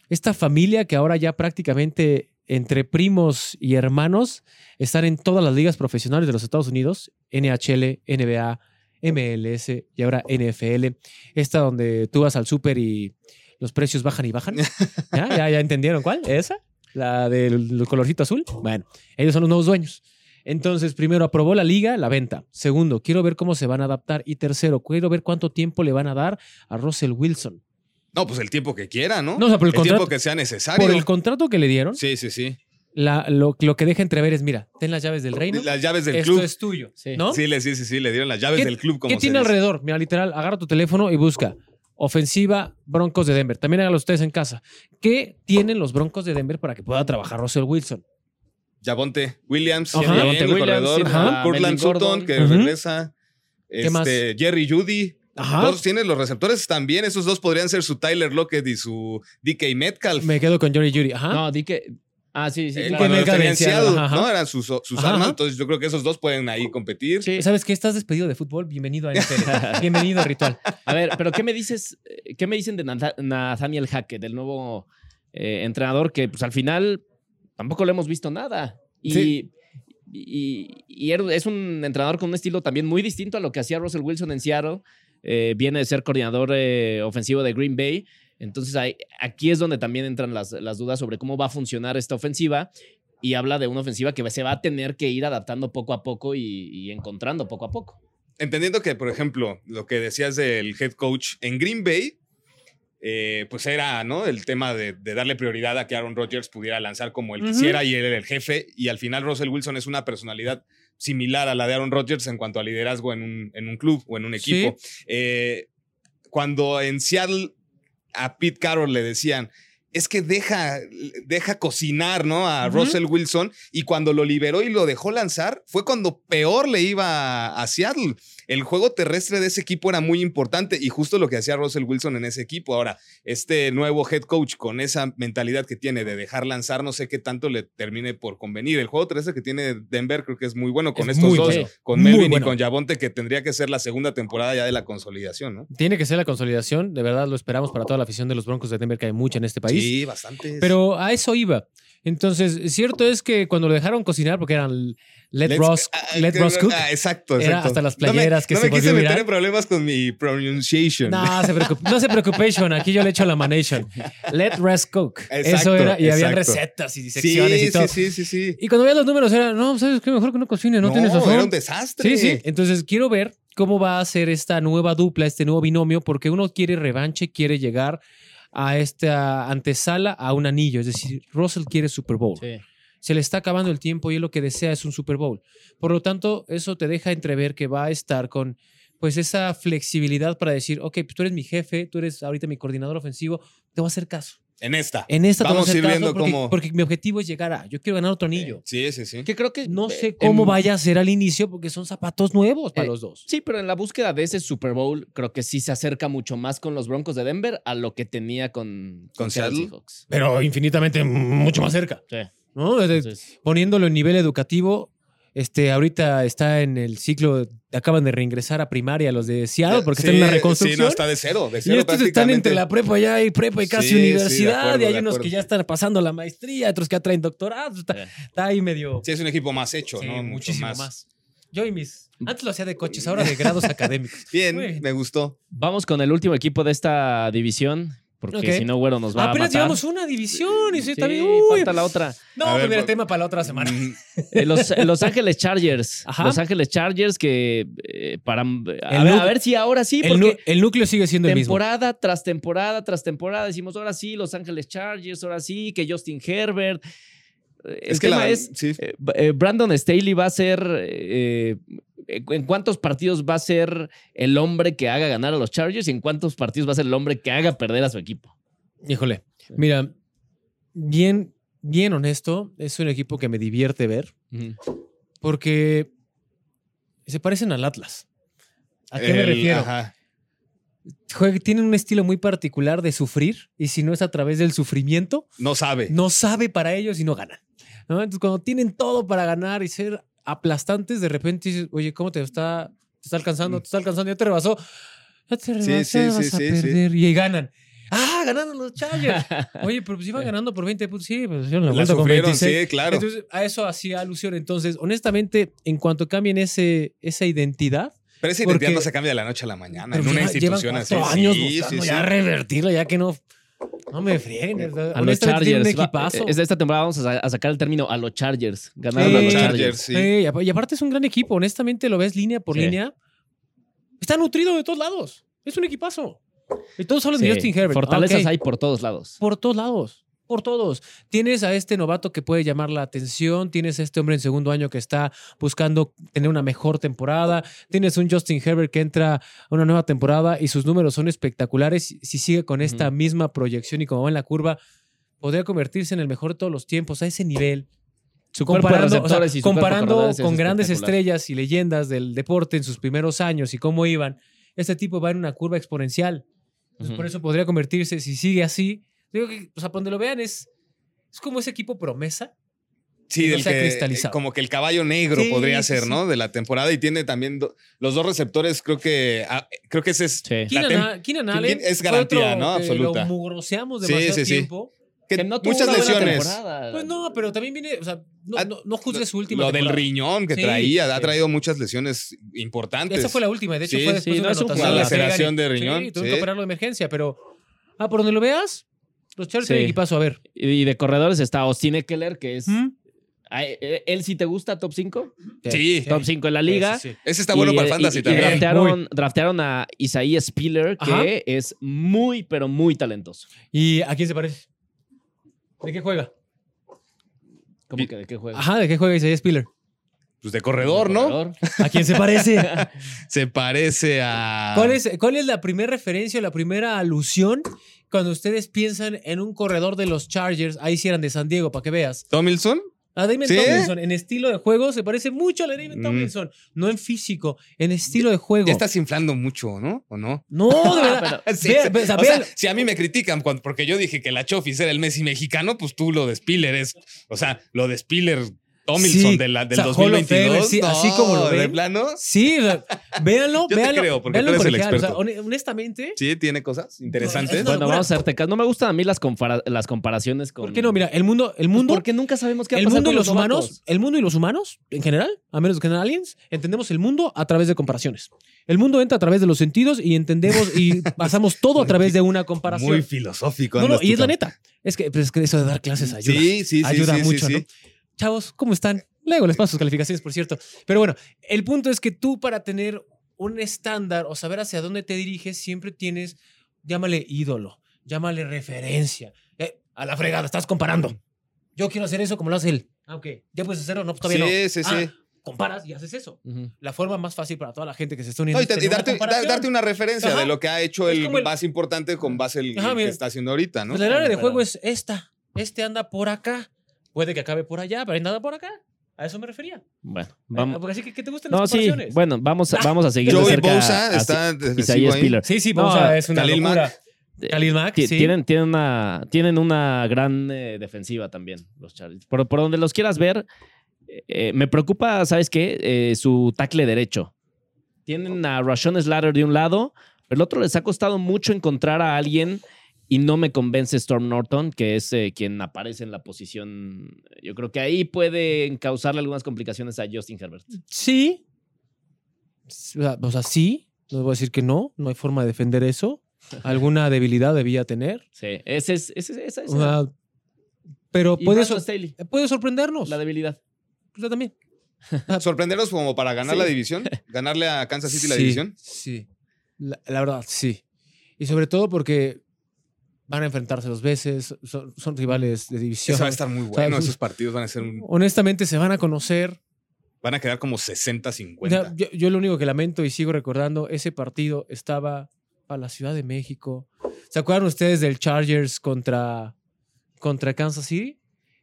esta familia que ahora ya prácticamente entre primos y hermanos están en todas las ligas profesionales de los Estados Unidos, NHL, NBA, MLS y ahora NFL, esta donde tú vas al súper y los precios bajan y bajan. ¿Ya? ¿Ya, ya entendieron cuál? ¿Esa? La del colorcito azul. Bueno, ellos son los nuevos dueños. Entonces, primero, aprobó la liga, la venta. Segundo, quiero ver cómo se van a adaptar. Y tercero, quiero ver cuánto tiempo le van a dar a Russell Wilson. No, pues el tiempo que quiera, ¿no? No, o sea, por el contrato- tiempo que sea necesario. Por el contrato que le dieron, Sí, sí, sí. la- lo, lo que deja entrever es, mira, ten las llaves del reino. Las llaves del Esto club. es tuyo. Sí. ¿No? Sí, sí, sí, sí, le dieron las llaves ¿Qué- del club como ¿Qué tiene dice. alrededor? Mira, literal, agarra tu teléfono y busca ofensiva Broncos de Denver. También háganlo ustedes en casa. ¿Qué tienen los Broncos de Denver para que pueda trabajar Russell Wilson? Javonte Williams, Ajá. también, Javonte el Williams, corredor. Melvin Sutton, Gordon. que Ujú. regresa. ¿Qué más? Este, Jerry Judy. Ajá. Todos tienen los receptores también. Esos dos podrían ser su Tyler Lockett y su DK Metcalf. Me quedo con Jory Judy. Ajá. No, di que. Ah, sí, sí. Eh, claro. cuando me los tenían en cadenciado, Seattle, ajá. ¿no? Eran sus, sus Ajá, armas. ajá. Entonces yo creo que esos dos pueden ahí competir. Sí. ¿Sabes qué? Estás despedido de fútbol. Bienvenido a NFL. Bienvenido a Ritual. A ver, pero ¿qué me dices? eh, ¿Qué me dicen de Natha- Nathaniel Hackett, del nuevo eh, entrenador que, pues al final tampoco le hemos visto nada? Y, Sí. y, y es un entrenador con un estilo también muy distinto a lo que hacía Russell Wilson en Seattle. Eh, viene de ser coordinador eh, ofensivo de Green Bay. Entonces aquí es donde también entran las, las dudas sobre cómo va a funcionar esta ofensiva. Y habla de una ofensiva que se va a tener que ir adaptando poco a poco y, y encontrando poco a poco. Entendiendo que, por ejemplo, lo que decías del head coach en Green Bay, eh, pues era, ¿no? El tema de, de darle prioridad a que Aaron Rodgers pudiera lanzar como él quisiera y él era el jefe. Y al final Russell Wilson es una personalidad similar a la de Aaron Rodgers en cuanto a liderazgo en un, en un club o en un equipo. Eh, cuando en Seattle a Pete Carroll le decían, es que deja, deja cocinar, ¿no? A. Russell Wilson. Y cuando lo liberó y lo dejó lanzar, fue cuando peor le iba a Seattle. El juego terrestre de ese equipo era muy importante y justo lo que hacía Russell Wilson en ese equipo. Ahora, este nuevo head coach con esa mentalidad que tiene de dejar lanzar, no sé qué tanto le termine por convenir. El juego terrestre que tiene Denver creo que es muy bueno con Es estos dos, bueno. con Melvin bueno. y con Javonte, que tendría que ser la segunda temporada ya de la consolidación, ¿no? Tiene que ser la consolidación. De verdad lo esperamos para toda la afición de los Broncos de Denver, que hay mucha en este país. Sí, bastante. Pero a eso iba. Entonces, cierto es que cuando lo dejaron cocinar, porque eran Let, Let's- Ross, ah, let Ross Cook. ah, exacto, Era exacto. hasta las No me- playeras que no se me quise meter en problemas con mi pronunciation. No se preocupe, no se preocupación, aquí yo le echo la manation. Let Ross Cook. Eso Exacto, era, y había recetas y sí, secciones y todo. sí, sí, sí, sí. Y cuando veías los números era, no, ¿sabes qué? Mejor que no cocine, no, tienes razón. era un desastre. Sí, sí. Entonces quiero ver cómo va a ser esta nueva dupla, este nuevo binomio, porque uno quiere revanche, quiere llegar a esta antesala a un anillo. Es decir, Russell quiere Super Bowl. Sí. Se le está acabando el tiempo y él lo que desea es un Super Bowl. Por lo tanto, eso te deja entrever que va a estar con pues esa flexibilidad para decir, ok, pues tú eres mi jefe, tú eres ahorita mi coordinador ofensivo, te voy a hacer caso. En esta. En esta Vamos a ir viendo porque, cómo. porque mi objetivo es llegar a, yo quiero ganar otro anillo. Sí, sí, sí. Que creo que No eh, sé cómo en- vaya a ser al inicio porque son zapatos nuevos para Eh, los dos. Sí, pero en la búsqueda de ese Super Bowl, creo que sí se acerca mucho más con los Broncos de Denver a lo que tenía con, ¿Con Seattle? Seahawks. Pero infinitamente mucho más cerca. Sí. ¿no? Entonces, poniéndolo en nivel educativo, este, ahorita está en el ciclo, acaban de reingresar a primaria los de Seattle porque están en una Sí, reconstrucción. Sí, no, está de cero. De y cero estos están entre la prepa ya y prepa y casi Sí, sí, universidad. acuerdo, y hay unos que ya están pasando la maestría, otros que ya traen doctorado. Está, Sí. está ahí medio. Sí, es un equipo más hecho, Sí, ¿no? Mucho muchísimo más. más. Yo y mis Antes lo hacía de coches, ahora de grados académicos. Bien. me gustó. Vamos con el último equipo de esta división, porque si no, güero nos va a Apenas matar. llevamos una división y sí, está bien. Uy. falta la otra. No, A ver, tema para la otra semana. Mm, Eh, Los, eh, Los Ángeles Chargers. Ajá. Los Ángeles Chargers que eh, para... A El ver, nu- a ver si ahora sí, el, porque el núcleo sigue siendo el mismo. temporada tras temporada tras temporada decimos ahora sí, Los Ángeles Chargers, ahora sí, que Justin Herbert. El es que tema la, es, sí. eh, eh, Brandon Staley va a ser... eh, ¿En cuántos partidos va a ser el hombre que haga ganar a los Chargers y en cuántos partidos va a ser el hombre que haga perder a su equipo? Híjole, mira, bien, bien honesto, es un equipo que me divierte ver porque se parecen al Atlas. ¿A qué me refiero? ajá. Juega- tienen un estilo muy particular de sufrir y si no es a través del sufrimiento, No sabe. no sabe para ellos y no ganan. ¿No? Entonces, cuando tienen todo para ganar y ser aplastantes, de repente dices, oye, ¿cómo te está, te está alcanzando? Te está alcanzando, ya te rebasó. Ya te rebasó, Mm. sí, vas sí, a sí, sí. perder. Y ahí ganan. ¡Ah, ganaron los Chargers! Oye, pero pues iban ganando por 20 puntos. Sí, pues hicieron la La vuelta con sufrieron, 26. sí, claro. Entonces, a eso hacía alusión. Entonces, honestamente, en cuanto cambien ese, esa identidad, Pero esa identidad no se cambia de la noche a la mañana. en una institución así. años Sí, sí, buscando sí. ya revertirlo, ya que no, no me frieguen. A los Chargers. un Va- equipazo. Es de esta temporada vamos a, sa- a sacar el término a los Chargers. Ganaron Sí. a los Chargers, Chargers. sí. Sí, y apa- y aparte es un gran equipo. Honestamente, lo ves línea por Sí. línea. Está nutrido de todos lados. Es un equipazo. Y todos hablan Sí, de Justin Herbert. Fortalezas hay por todos lados. Por todos lados. Por todos. Tienes a este novato que puede llamar la atención. Tienes a este hombre en segundo año que está buscando tener una mejor temporada. Tienes un Justin Herbert que entra a una nueva temporada y sus números son espectaculares. Si sigue con esta misma proyección y como va en la curva, podría convertirse en el mejor de todos los tiempos a ese nivel. Su Comparando, o sea, con grandes estrellas y leyendas del deporte en sus primeros años y cómo iban, este tipo va en una curva exponencial. Entonces, por eso podría convertirse, si sigue así, digo que, o sea, donde lo vean es, es como ese equipo promesa. Sí, que del que, cristalizado. como que el caballo negro Sí, podría sí, ser, sí. ¿no? De la temporada y tiene también do- los dos receptores, creo que ah, creo que ese es Sí. Keenan, A- Keenan Allen es garantía, otro ¿no? Absoluta. Lo mugroseamos Sí, demasiado sí, sí. tiempo. que Que no tuvo muchas una buena lesiones. temporada. Pues no, pero también viene, o sea, no, Ah, no, no juzgues su última Lo del temporada. riñón que Sí, traía, ha sí. traído muchas lesiones importantes. Esa fue la última, de hecho Sí, fue después sí, de no una Laceración de riñón, Sí, sí. que operarlo de emergencia, pero... Ah, por donde lo veas, los Chargers Sí. tienen equipazo, a ver. Y de corredores está Austin Eckler, que es. ¿Mm? ¿Él sí te gusta top 5? Sí. Top 5 en la liga. Sí. Ese está bueno Y, para el eh, fantasy y- y también. draftearon, draftearon a Isaiah Spiller, que Ajá. es muy, pero muy talentoso. ¿Y a quién se parece? ¿De qué juega? ¿Cómo que de qué juega? Ajá, ¿de qué juega Isaiah Spiller? Pues de corredor, ¿no? Corredor. ¿A quién se parece? Se parece a. ¿Cuál es, cuál es la primera referencia o la primera alusión cuando ustedes piensan en un corredor de los Chargers? Ahí sí eran de San Diego, para que veas. Tomilson? A Damon ¿Sí? Tomlinson, en estilo de juego, se parece mucho a la Damon Mm. Tomlinson. No en físico, en estilo de juego. Ya estás inflando mucho, ¿no? ¿O no? No, de verdad. Sí, ve- o sea, si a mí me critican cuando- porque yo dije que la Chofis era el Messi mexicano, pues tú lo de Spiller es. O sea, lo de Spiller Tomilson Sí, de la, del o sea, Hall of 2022. Famer, sí, así como lo ¿De ven. plano? Sí, o sea, véanlo, Yo te creo, porque véanlo tú eres el colegial. O sea, experto. hone- honestamente, Sí, tiene cosas interesantes. No, Bueno, vamos a hacerte caso. No me gustan a mí las, compara- las comparaciones con. ¿por qué no? Mira, el mundo, el Pues mundo, porque nunca sabemos qué va a pasar mundo y con los humanos, el mundo y los humanos, en general, a menos que sean aliens, entendemos el mundo a través de comparaciones. El mundo entra a través de los sentidos y entendemos y pasamos todo a través de una comparación. Muy filosófico. no, no, y es la neta. Es que, pues, es que eso de dar clases ayuda. Sí, sí, sí. ayuda sí, sí, mucho, sí. ¿no? Chavos, ¿cómo están? Luego les paso sus calificaciones, por cierto. Pero bueno, el punto es que tú para tener un estándar o saber hacia dónde te diriges, siempre tienes, llámale ídolo, llámale referencia. Eh, a la fregada, estás comparando. Yo quiero hacer eso como lo hace él. Ah, ok. ¿Ya puedes hacerlo? No, pues todavía no. Sí, sí, sí. Ah, comparas y haces eso. Ujú. La forma más fácil para toda la gente que se está uniendo. No, y, es te- y tener una darte, una referencia Ajá. de lo que ha hecho el, más importante con base el, Ajá, el que está haciendo ahorita, ¿no? Pues el área de juego es esta. Este anda por acá. Puede que acabe por allá, pero hay nada por acá. A eso me refería. Bueno, Ah, vamos. Porque así que, ¿qué te gustan No, las sí. comparaciones? Bueno, vamos a, vamos a seguir. de Joey cerca Bosa a- está ahí. Spiller. Sí, sí, No, Bosa es una Khalil locura. Mack. Khalil Mack, Ti- sí. Tienen, tienen, una, tienen una gran eh, defensiva también, los Chargers. Por, por donde los quieras ver, eh, me preocupa, ¿sabes qué? Eh, su tackle derecho. Tienen a Rashawn Slater de un lado, pero el otro les ha costado mucho encontrar a alguien y no me convence Storm Norton, que es eh, quien aparece en la posición. Yo creo que ahí puede causarle algunas complicaciones a Justin Herbert. Sí. O sea, sí, no voy a decir que no, no hay forma de defender eso. Alguna debilidad debía tener. Sí, ese es, ese, es- esa es. Sea, pero puede, Brandon sor- Staley, puede sorprendernos. la debilidad. Yo también. Sorprenderlos como para ganar Sí. la división, ganarle a Kansas City la división. Sí. La, la verdad, sí. Y sobre todo porque van a enfrentarse dos veces, son, son rivales de división. Eso va a estar muy bueno. Esos partidos van a ser un- Honestamente, se van a conocer. van a quedar como 60 O 50. sea, yo, yo lo único que lamento y sigo recordando, ese partido estaba a la Ciudad de México. ¿Se acuerdan ustedes del Chargers contra, contra Kansas City?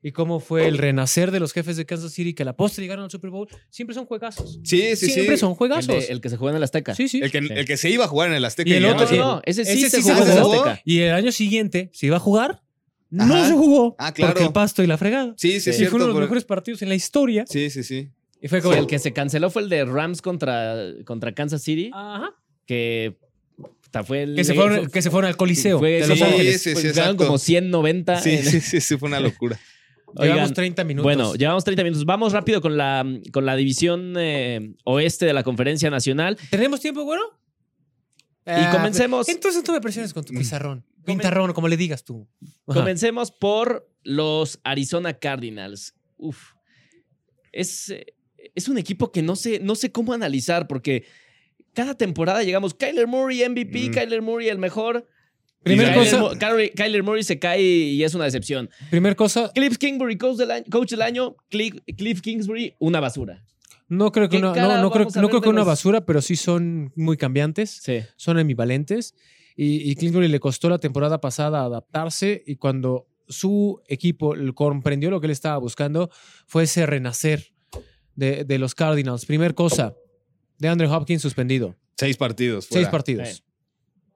Y cómo fue el renacer de los jefes de Kansas City que a la postre llegaron al Super Bowl. Siempre son juegazos. sí, sí, Siempre sí. son El, juegazos. de- el que se juega en el Azteca. sí, sí. El que, Sí. el que se iba a jugar en el Azteca. Y el otro- No, no, ese sí Ese se sí jugó en el. Azteca. Y el año siguiente se iba a jugar. No Ajá. se jugó. Ah, claro. Porque el pasto y la fregada. Sí, sí, y es fue cierto. uno de los por- mejores partidos en la historia. Sí, sí, sí. Y fue Sí, como. el que se canceló fue el de Rams contra, contra Kansas City, Ajá. que puta, fue el Que se, fue- fueron, que se fueron al Coliseo fue- de Los sí, Ángeles. sí, Pues sí, ganaron exacto. como 190. Sí, en- sí, sí, sí, fue una locura. Llevamos Oigan, 30 minutos. Bueno, llevamos 30 minutos. Vamos rápido con la, con la división eh, oeste de la Conferencia Nacional. ¿Tenemos tiempo, bueno? Y comencemos. Entonces tú me presiones con tu pizarrón. Pintarrón, como le digas tú. Ajá. Comencemos por los Arizona Cardinals. Uf. Es, eh, es un equipo que no sé, no sé cómo analizar porque cada temporada llegamos, Kyler Murray MVP, Mm. Kyler Murray el mejor. Primer Kyler, cosa, Kyler- Kyler Murray se cae y es una decepción. primer cosa, Cliff Kingsbury, coach del año, coach del año Cliff, Cliff Kingsbury, una basura. no creo que ¿Qué una, no, no creo, no creo que una los- basura, pero sí son muy cambiantes, Sí. son ambivalentes. Y, y Kingsbury le costó la temporada pasada adaptarse y cuando su equipo comprendió lo que él estaba buscando fue ese renacer de, de los Cardinals. Primer cosa, de Andrew Hopkins suspendido. Seis partidos. Seis fuera. partidos. Sí.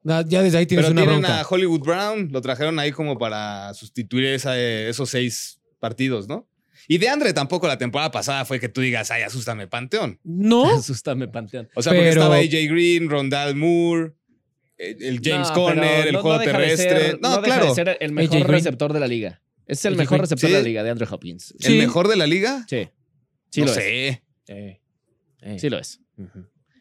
Ya desde ahí tienes Pero una tienen bronca. a Hollywood Brown, lo trajeron ahí como para sustituir esa- esos seis partidos, ¿no? Y de Andre tampoco la temporada pasada fue que tú digas, ay, asústame, Panteón. No, Asústame, Panteón. O sea, porque estaba AJ Green, Rondal Moore, el James No, Conner, el no- juego no deja de terrestre. ser- no, no deja claro. de ser el mejor receptor de la liga. Es el AJ mejor Green. receptor Sí. de la liga de Andrew Hopkins. ¿El Sí. mejor de la liga? Sí. Sí no lo es. sé. Eh, eh. Sí lo es.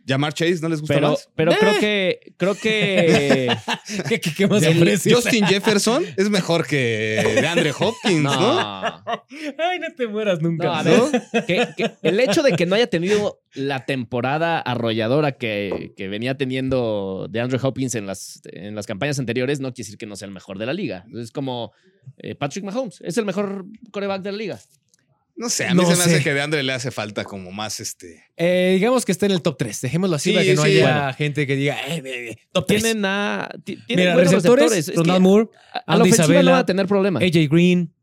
¿Llamar Chase no les gusta Pero, más? pero Eh. creo que creo que ¿Qué, qué, qué más? Justin Jefferson es mejor que de Andre Hopkins, ¿no? no, Ay, no te mueras nunca. no, a ver, que- que el hecho de que no haya tenido la temporada arrolladora que, que venía teniendo de Andrew Hopkins en las, en las campañas anteriores no quiere decir que no sea el mejor de la liga. Es como eh, Patrick Mahomes, es el mejor coreback de la liga. No sé, a mí No se me sé. hace que de Andre le hace falta como más este. Eh, digamos que está en el top 3. Dejémoslo así Sí, para que no sí. haya Bueno. gente que diga, eh, eh, eh, top 3. Tienen a. ti- Tienen Mira, buenos receptores, Ronald Moore, a, a la no va a tener problema. AJ Green,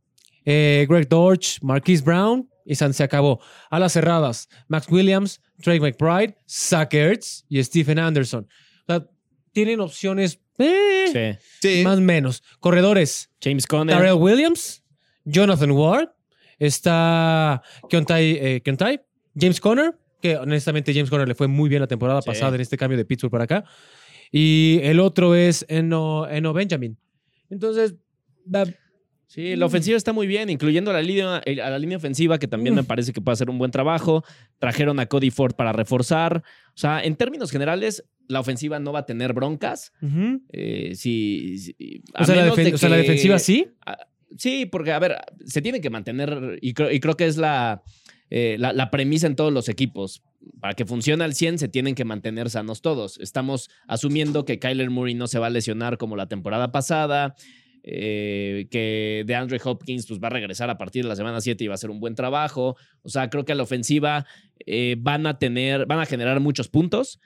eh, Greg Dortch, Marquise Brown y San se acabó. A las cerradas, Max Williams, Trey McBride, Zach Ertz y Stephen Anderson. O sea, tienen opciones eh, Sí. Sí. más o menos. Corredores, James Conner. Darrell Williams, Jonathan Ward, está Keontae, eh, Keontae, James Conner, que honestamente James Conner le fue muy bien la temporada Sí. pasada en este cambio de Pittsburgh para acá. Y el otro es Eno, Eno Benjamin. Entonces, da- Sí, la ofensiva está muy bien, incluyendo a la línea, eh, a la línea ofensiva, que también Mm. me parece que puede hacer un buen trabajo. Trajeron a Cody Ford para reforzar. O sea, en términos generales, la ofensiva no va a tener broncas. Eh, si, si- a o, sea, la menos defen- de o sea, la que- defensiva sí. Sí, porque, a ver, se tiene que mantener, y creo, que es la, eh, la, la premisa en todos los equipos. Para que funcione al 100, se tienen que mantener sanos todos. Estamos asumiendo que Kyler Murray no se va a lesionar como la temporada pasada, eh, que de Andre Hopkins pues, va a regresar a partir de la semana 7 y va a hacer un buen trabajo. O sea, creo que a la ofensiva eh, van a tener, van a generar muchos puntos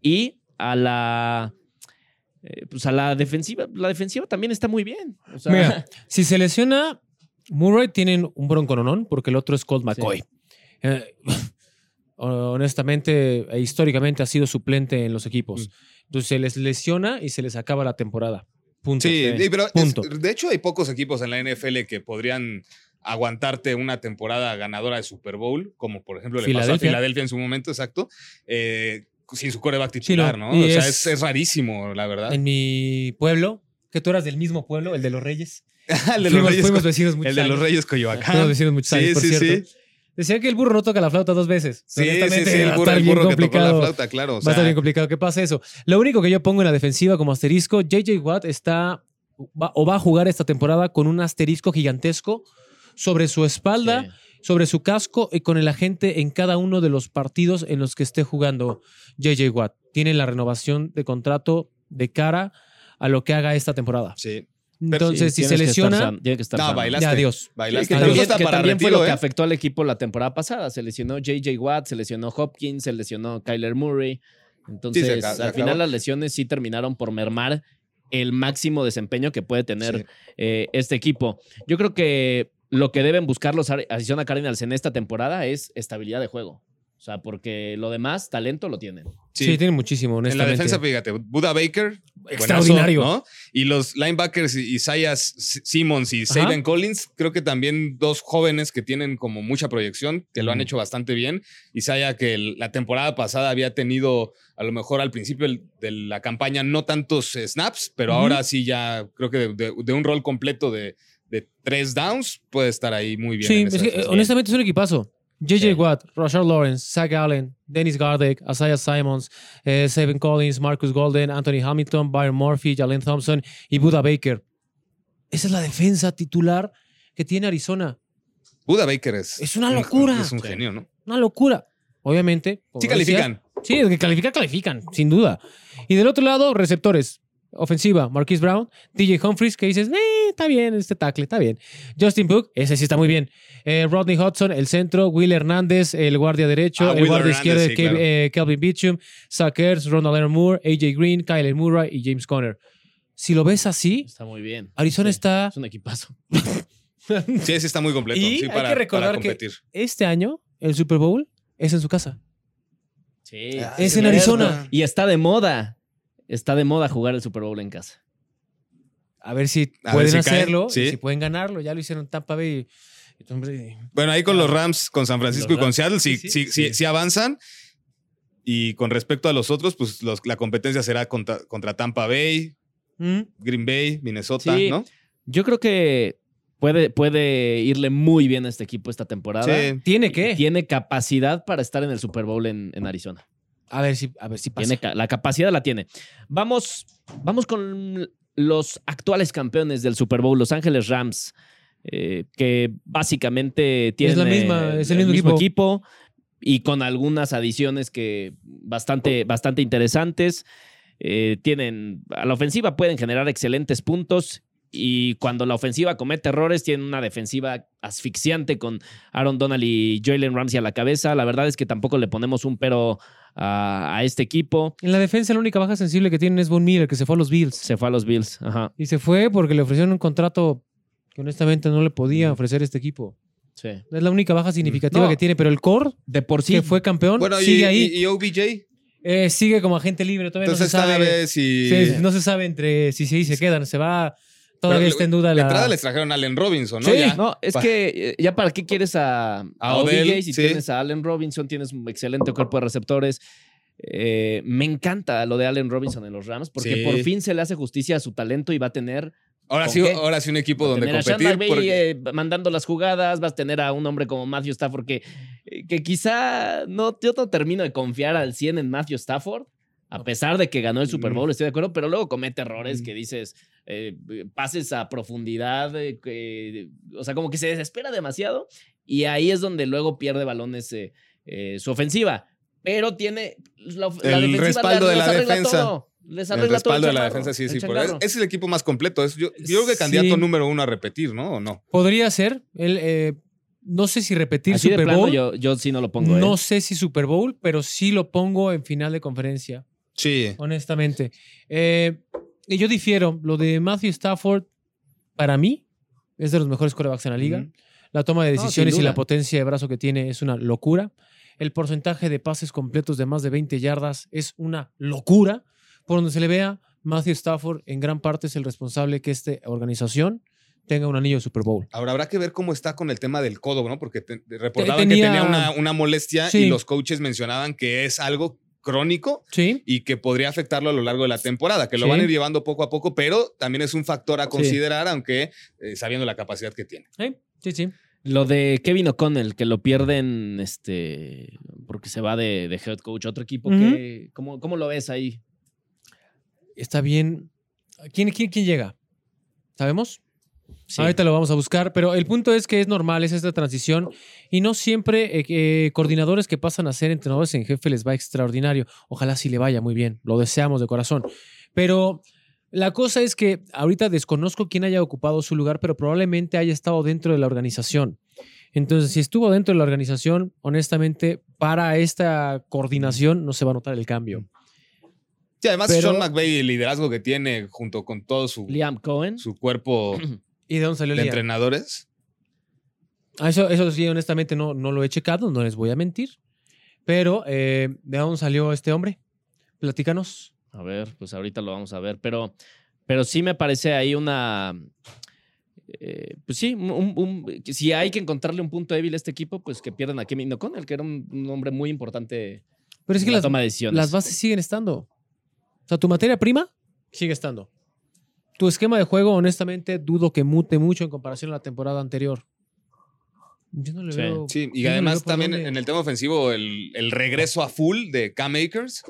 y a la... eh, pues a la defensiva, la defensiva también está muy bien. O sea, Mira, si se lesiona Murray, tienen un broncononón porque el otro es Colt McCoy. Eh, honestamente, e históricamente ha sido suplente en los equipos. Entonces se les lesiona y se les acaba la temporada. Punto. Sí, pero es- Punto. de hecho hay pocos equipos en la NFL que podrían aguantarte una temporada ganadora de Super Bowl, como por ejemplo le pasó a Filadelfia. Filadelfia en su momento, exacto, eh, sin su coreback Sí, titular, no, O sea, es- rarísimo, la verdad. En mi pueblo, que tú eras del mismo pueblo, el de los Reyes. el de los fuimos, Reyes, fuimos vecinos muchos el de los. Reyes Fuimos Coyoacán. vecinos muchos Sí, años, por sí, cierto. sí. Decían que el burro no toca la flauta dos veces. Sí, sí, sí, el burro, el que tocó la flauta, claro. o Va a estar bien complicado que pase eso. Lo único que yo pongo en la defensiva como asterisco, JJ Watt está va- o va a jugar esta temporada con un asterisco gigantesco sobre su espalda, Sí. Sobre su casco y con el agente en cada uno de los partidos en los que esté jugando JJ Watt. Tiene la renovación de contrato de cara a lo que haga esta temporada. Sí. Entonces, Sí, si se lesiona, san- tiene que estar No, bailaste. Ya, adiós. Bailaste. Sí, que también, que para también fue retiro, lo que ¿eh? afectó al equipo la temporada pasada. Se lesionó JJ Watt, se lesionó Hopkins, se lesionó Kyler Murray. Entonces, Sí, se acaba- se al acabó. final las lesiones sí terminaron por mermar el máximo desempeño que puede tener Sí. eh, este equipo. Yo creo que lo que deben buscar los Ari- Arizona Cardinals en esta temporada es estabilidad de juego. O sea, porque lo demás, talento lo tienen. sí, Sí. tiene muchísimo, En la honestamente. defensa, fíjate, Buda Baker. Extraordinario. buenazo, ¿no? Y los linebackers Isaias S- Simmons y. Saban Collins, creo que también dos jóvenes que tienen como mucha proyección, que lo han Mm. hecho bastante bien. Isaiah, que el- la temporada pasada había tenido, a lo mejor al principio de la campaña, no tantos snaps, pero ahora sí ya creo que de, de- de un rol completo de, de tres downs puede estar ahí muy bien. Sí, en es que, honestamente es un equipazo. JJ Sí. Watt, Rashard Lawrence, Zach Allen, Dennis Gardeck, Isaiah Simons, eh, Seven Collins, Marcus Golden, Anthony Hamilton, Byron Murphy, Jalen Thompson y Buda Baker. Esa es la defensa titular que tiene Arizona. Buda Baker es, Es una un- locura. Es un genio, ¿no? Una locura. Obviamente. Sí decías, califican. Sí, de que calificar, califican, sin duda. Y del otro lado, receptores. Ofensiva, Marquise Brown, DJ Humphries, que dices, eh, está bien este tackle, está bien. Justin Book, ese sí está muy bien. Eh, Rodney Hudson, el centro, Will Hernández, el guardia derecho, Ah, el Will guardia izquierdo, sí, Kev- claro. eh, Kelvin Beachum, Sackers, Ronald Aaron Moore, AJ Green, Kyler Murray y James Conner. Si lo ves así, Está muy bien. Arizona Sí, está- Es un equipazo. Sí, ese está muy completo. Y sí, hay para, que recordar para que- este año el Super Bowl es en su casa. Sí. Ah, Es sí, en. Arizona. Y está de moda. Está de moda jugar el Super Bowl en casa. A ver si A ver pueden si hacerlo, y si pueden ganarlo. Ya lo hicieron Tampa Bay. Bueno, ahí con los Rams, con San Francisco y con. Seattle, sí, Sí, sí, sí. sí, sí avanzan. Y con respecto a los otros, pues los- la competencia será contra, contra Tampa Bay, ¿Mm? Green Bay, Minnesota, Sí. ¿no? Yo creo que puede, puede irle muy bien a este equipo esta temporada. Sí. ¿Tiene que? Tiene capacidad para estar en el Super Bowl en, en Arizona. A ver si, a ver si pasa. Tiene la capacidad la tiene. Vamos, vamos con los actuales campeones del Super Bowl, Los Ángeles Rams, eh, que básicamente tienen la misma, es el mismo equipo. y con algunas adiciones que bastante, bastante interesantes. Eh, tienen a la ofensiva pueden generar excelentes puntos y cuando la ofensiva comete errores tienen una defensiva asfixiante con Aaron Donald y Jalen Ramsey a la cabeza. La verdad es que tampoco le ponemos un pero a, a este equipo. En la defensa, la única baja sensible que tienen es Von Miller, que se fue a los Bills. Se fue a los Bills. Ajá. Y se fue porque le ofrecieron un contrato que honestamente no le podía ofrecer este equipo. Sí. Es la única baja significativa No. que tiene, pero el core, De por sí. que fue campeón, Bueno, y, sigue ahí. y- y OBJ. Eh, sigue como agente libre. Todavía Entonces, no se sabe. si. Sí, no se sabe entre si sí se quedan. Se va. Todavía está en duda De la. entrada les trajeron a Allen Robinson, ¿no? Sí. Ya. No, es Pa- que eh, ya para qué quieres a, a, A OBJ Odell, si sí. tienes a Allen Robinson, tienes un excelente cuerpo de receptores. Eh, me encanta lo de Allen Robinson en los Rams porque Sí. por fin se le hace justicia a su talento y va a tener, Ahora ¿Con sí, qué? ahora sí un equipo donde tener a Sean competir. McVay, porque- eh, mandando las jugadas, vas a tener a un hombre como Matthew Stafford que, eh, que quizá no, yo no termino de confiar al 100 en Matthew Stafford. A pesar de que ganó el Super Bowl, estoy de acuerdo, pero luego comete errores Mm. que dices, eh, pases a profundidad, eh, que- o sea, como que se desespera demasiado y ahí es donde luego pierde balones eh, eh, su ofensiva. Pero tiene la, El defensiva respaldo de la defensa. todo. Les el respaldo de la defensa, sí, el sí. Pero es, es el equipo más completo. Es, yo, yo creo que candidato Sí. número uno a repetir, ¿no? ¿O no? Podría ser. Él, eh, no sé si repetir Así de Super plano, Bowl. yo, yo sí no lo pongo. no ¿eh? sé si Super Bowl, pero sí lo pongo en final de conferencia. Sí. honestamente. Eh, y yo difiero. Lo de Matthew Stafford, para mí, es de los mejores corebacks en la liga. La toma de No, decisiones y la potencia de brazo que tiene es una locura. El porcentaje de pases completos de más de 20 yardas es una locura. Por donde se le vea, Matthew Stafford en gran parte es el responsable que esta organización tenga un anillo de Super Bowl. Ahora habrá que ver cómo está con el tema del codo, ¿no? Porque te- tenía- que tenía una, una molestia Sí. y los coaches mencionaban que es algo crónico Sí. y que podría afectarlo a lo largo de la temporada, que lo Sí. van a ir llevando poco a poco, pero también es un factor a considerar, aunque eh, sabiendo la capacidad que tiene. Sí, sí, sí. Lo de Kevin O'Connell, que lo pierden este, porque se va de, de head coach a otro equipo. Que, ¿cómo, ¿Cómo lo ves ahí? Está bien. ¿Quién, quién, quién llega? ¿Sabemos? Sí. Ahorita lo vamos a buscar, pero el punto es que es normal, es esta transición y no siempre eh, eh, coordinadores que pasan a ser entrenadores en jefe les va extraordinario. Ojalá sí le vaya muy bien, lo deseamos de corazón. Pero la cosa es que ahorita desconozco quién haya ocupado su lugar, pero probablemente haya estado dentro de la organización. Entonces, si estuvo dentro de la organización, honestamente, para esta coordinación no se va a notar el cambio. Sí, además Pero- Sean McVay, el liderazgo que tiene junto con todo su, Liam Cohen. su cuerpo ¿Y de dónde salió de el día? entrenadores. Ah, Eso, eso sí, honestamente no, no lo he checado, no les voy a mentir. Pero, eh, ¿de dónde salió este hombre? Platícanos. A ver, pues ahorita lo vamos a ver, pero, pero sí me parece ahí una... eh, pues sí, un- un- si hay que encontrarle un punto débil a este equipo, pues que pierdan a Kevin O'Connell, que era un, un hombre muy importante Pero es en que la las, toma de decisiones. las bases siguen estando. O sea, tu materia prima sigue estando. Tu esquema de juego, honestamente, dudo que mute mucho en comparación a la temporada anterior. Yo no le Sí. veo. Sí, y además también dónde. en el tema ofensivo, el, el regreso a full de Cam Akers,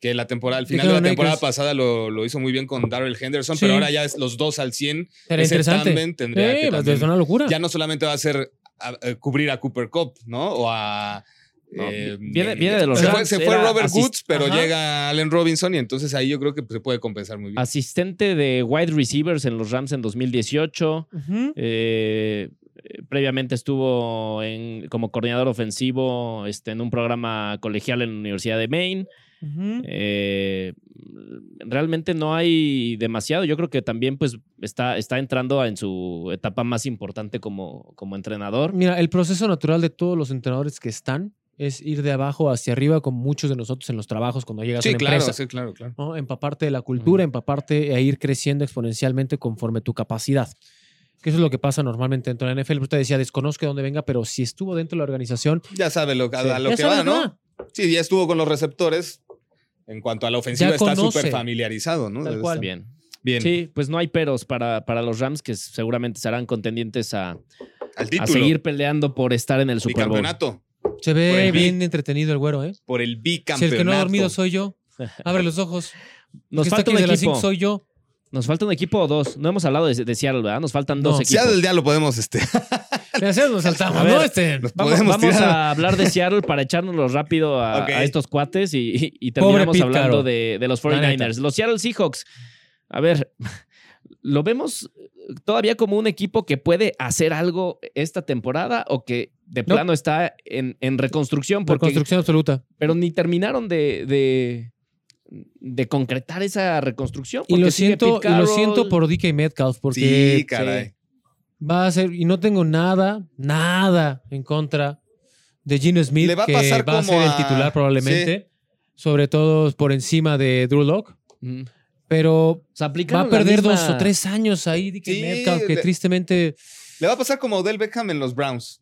que la temporada, al final de la temporada Akers. pasada lo, lo hizo muy bien con Darrell Henderson, Sí. pero ahora ya es los dos al 100. Era ese interesante. tendría Sí, que también- es una locura. Ya no solamente va a ser a- a cubrir a Cooper Cup, ¿no? O a. No, eh, viene- viene de los se fue, Rams, se fue Robert Woods, pero Ajá. llega Allen Robinson y entonces ahí yo creo que se puede compensar muy bien. Asistente de wide receivers en los Rams en 2018. Ujú. Eh, eh, previamente estuvo en, como coordinador ofensivo este, en un programa colegial en la Universidad de Maine. Eh, realmente no hay demasiado. Yo creo que también pues está, está entrando en su etapa más importante como, como entrenador. Mira, el proceso natural de todos los entrenadores que están es ir de abajo hacia arriba, como muchos de nosotros en los trabajos cuando llegas a Sí, una claro, empresa. sí, claro, claro. ¿no? Empaparte de la cultura, empaparte e ir creciendo exponencialmente conforme tu capacidad. Que eso es lo que pasa normalmente dentro de la NFL. Usted decía, desconozco de dónde venga, pero si estuvo dentro de la organización, Ya sabe lo, a, Sí. a lo Ya que va, ¿no? Sí, ya estuvo con los receptores. En cuanto a la ofensiva, Ya está súper familiarizado, ¿no? Tal cual. Bien. Bien. Sí, pues no hay peros para, para los Rams que seguramente serán contendientes a, Al a seguir peleando por estar en el Super Bowl. bicampeonato. Se ve bien entretenido el güero, ¿eh? Por el Si bicampeonato. el que no ha dormido soy yo, abre los ojos. Nos falta un equipo. soy yo. Nos falta un equipo o dos. No hemos hablado de, de Seattle, ¿verdad? Nos faltan dos equipos. Seattle ya lo podemos, este. Gracias, nos saltamos, ver, ¿no? Este, nos Vamos, a hablar de Seattle para echárnoslo rápido a, estos cuates y, y- y terminamos hablando de, de los La neta. 49ers. Los Seattle Seahawks. A ver, ¿lo vemos todavía como un equipo que puede hacer algo esta temporada o que de No. plano está en, en reconstrucción? por Porque, construcción absoluta. pero ni terminaron de, de, de concretar esa reconstrucción. Y lo siento, y lo siento por DK Metcalf, porque Sí, caray. va a ser, y no tengo nada, nada en contra de Gino Smith, Le va a que pasar va a ser el a- titular probablemente, sobre todo por encima de Drew Lock, Mm. pero O sea, va a perder dos o tres años ahí DK Sí, Metcalf, que le- tristemente... Le va a pasar como Odell Beckham en los Browns.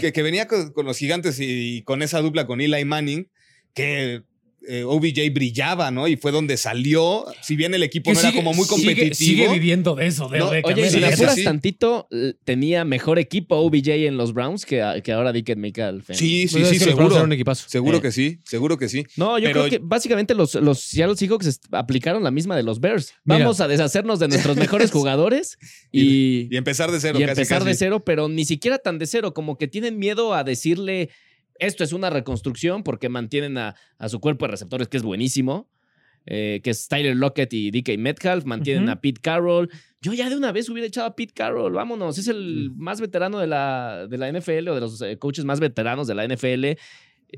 Que, venía con, con los gigantes y, con esa dupla con Eli Manning, que eh, OBJ brillaba, ¿no? Y fue donde salió. Si bien el equipo Que no era sigue- como muy sigue- competitivo. Sigue, viviendo de eso, de No, Oye, ¿eh? si sí, le sí, apuras sí. tantito, eh, tenía mejor equipo OBJ en los Browns que, que ahora Dickett en- Sí, sí, Pues sí, Browns seguro. eran un equipazo. Seguro Eh. que sí, seguro que sí. No, yo Pero- creo que básicamente los, los Seattle Seahawks aplicaron la misma de los Bears. Mira. Vamos a deshacernos de nuestros mejores jugadores y, Y empezar de cero, y casi, empezar casi. de cero, pero ni siquiera tan de cero, como que tienen miedo a decirle esto es una reconstrucción porque mantienen a, a su cuerpo de receptores, que es buenísimo, eh, que es Tyler Lockett y DK Metcalf, mantienen a Pete Carroll. Yo ya de una vez hubiera echado a Pete Carroll, vámonos, es el más veterano de la, de la NFL o de los eh, coaches más veteranos de la NFL. Eh,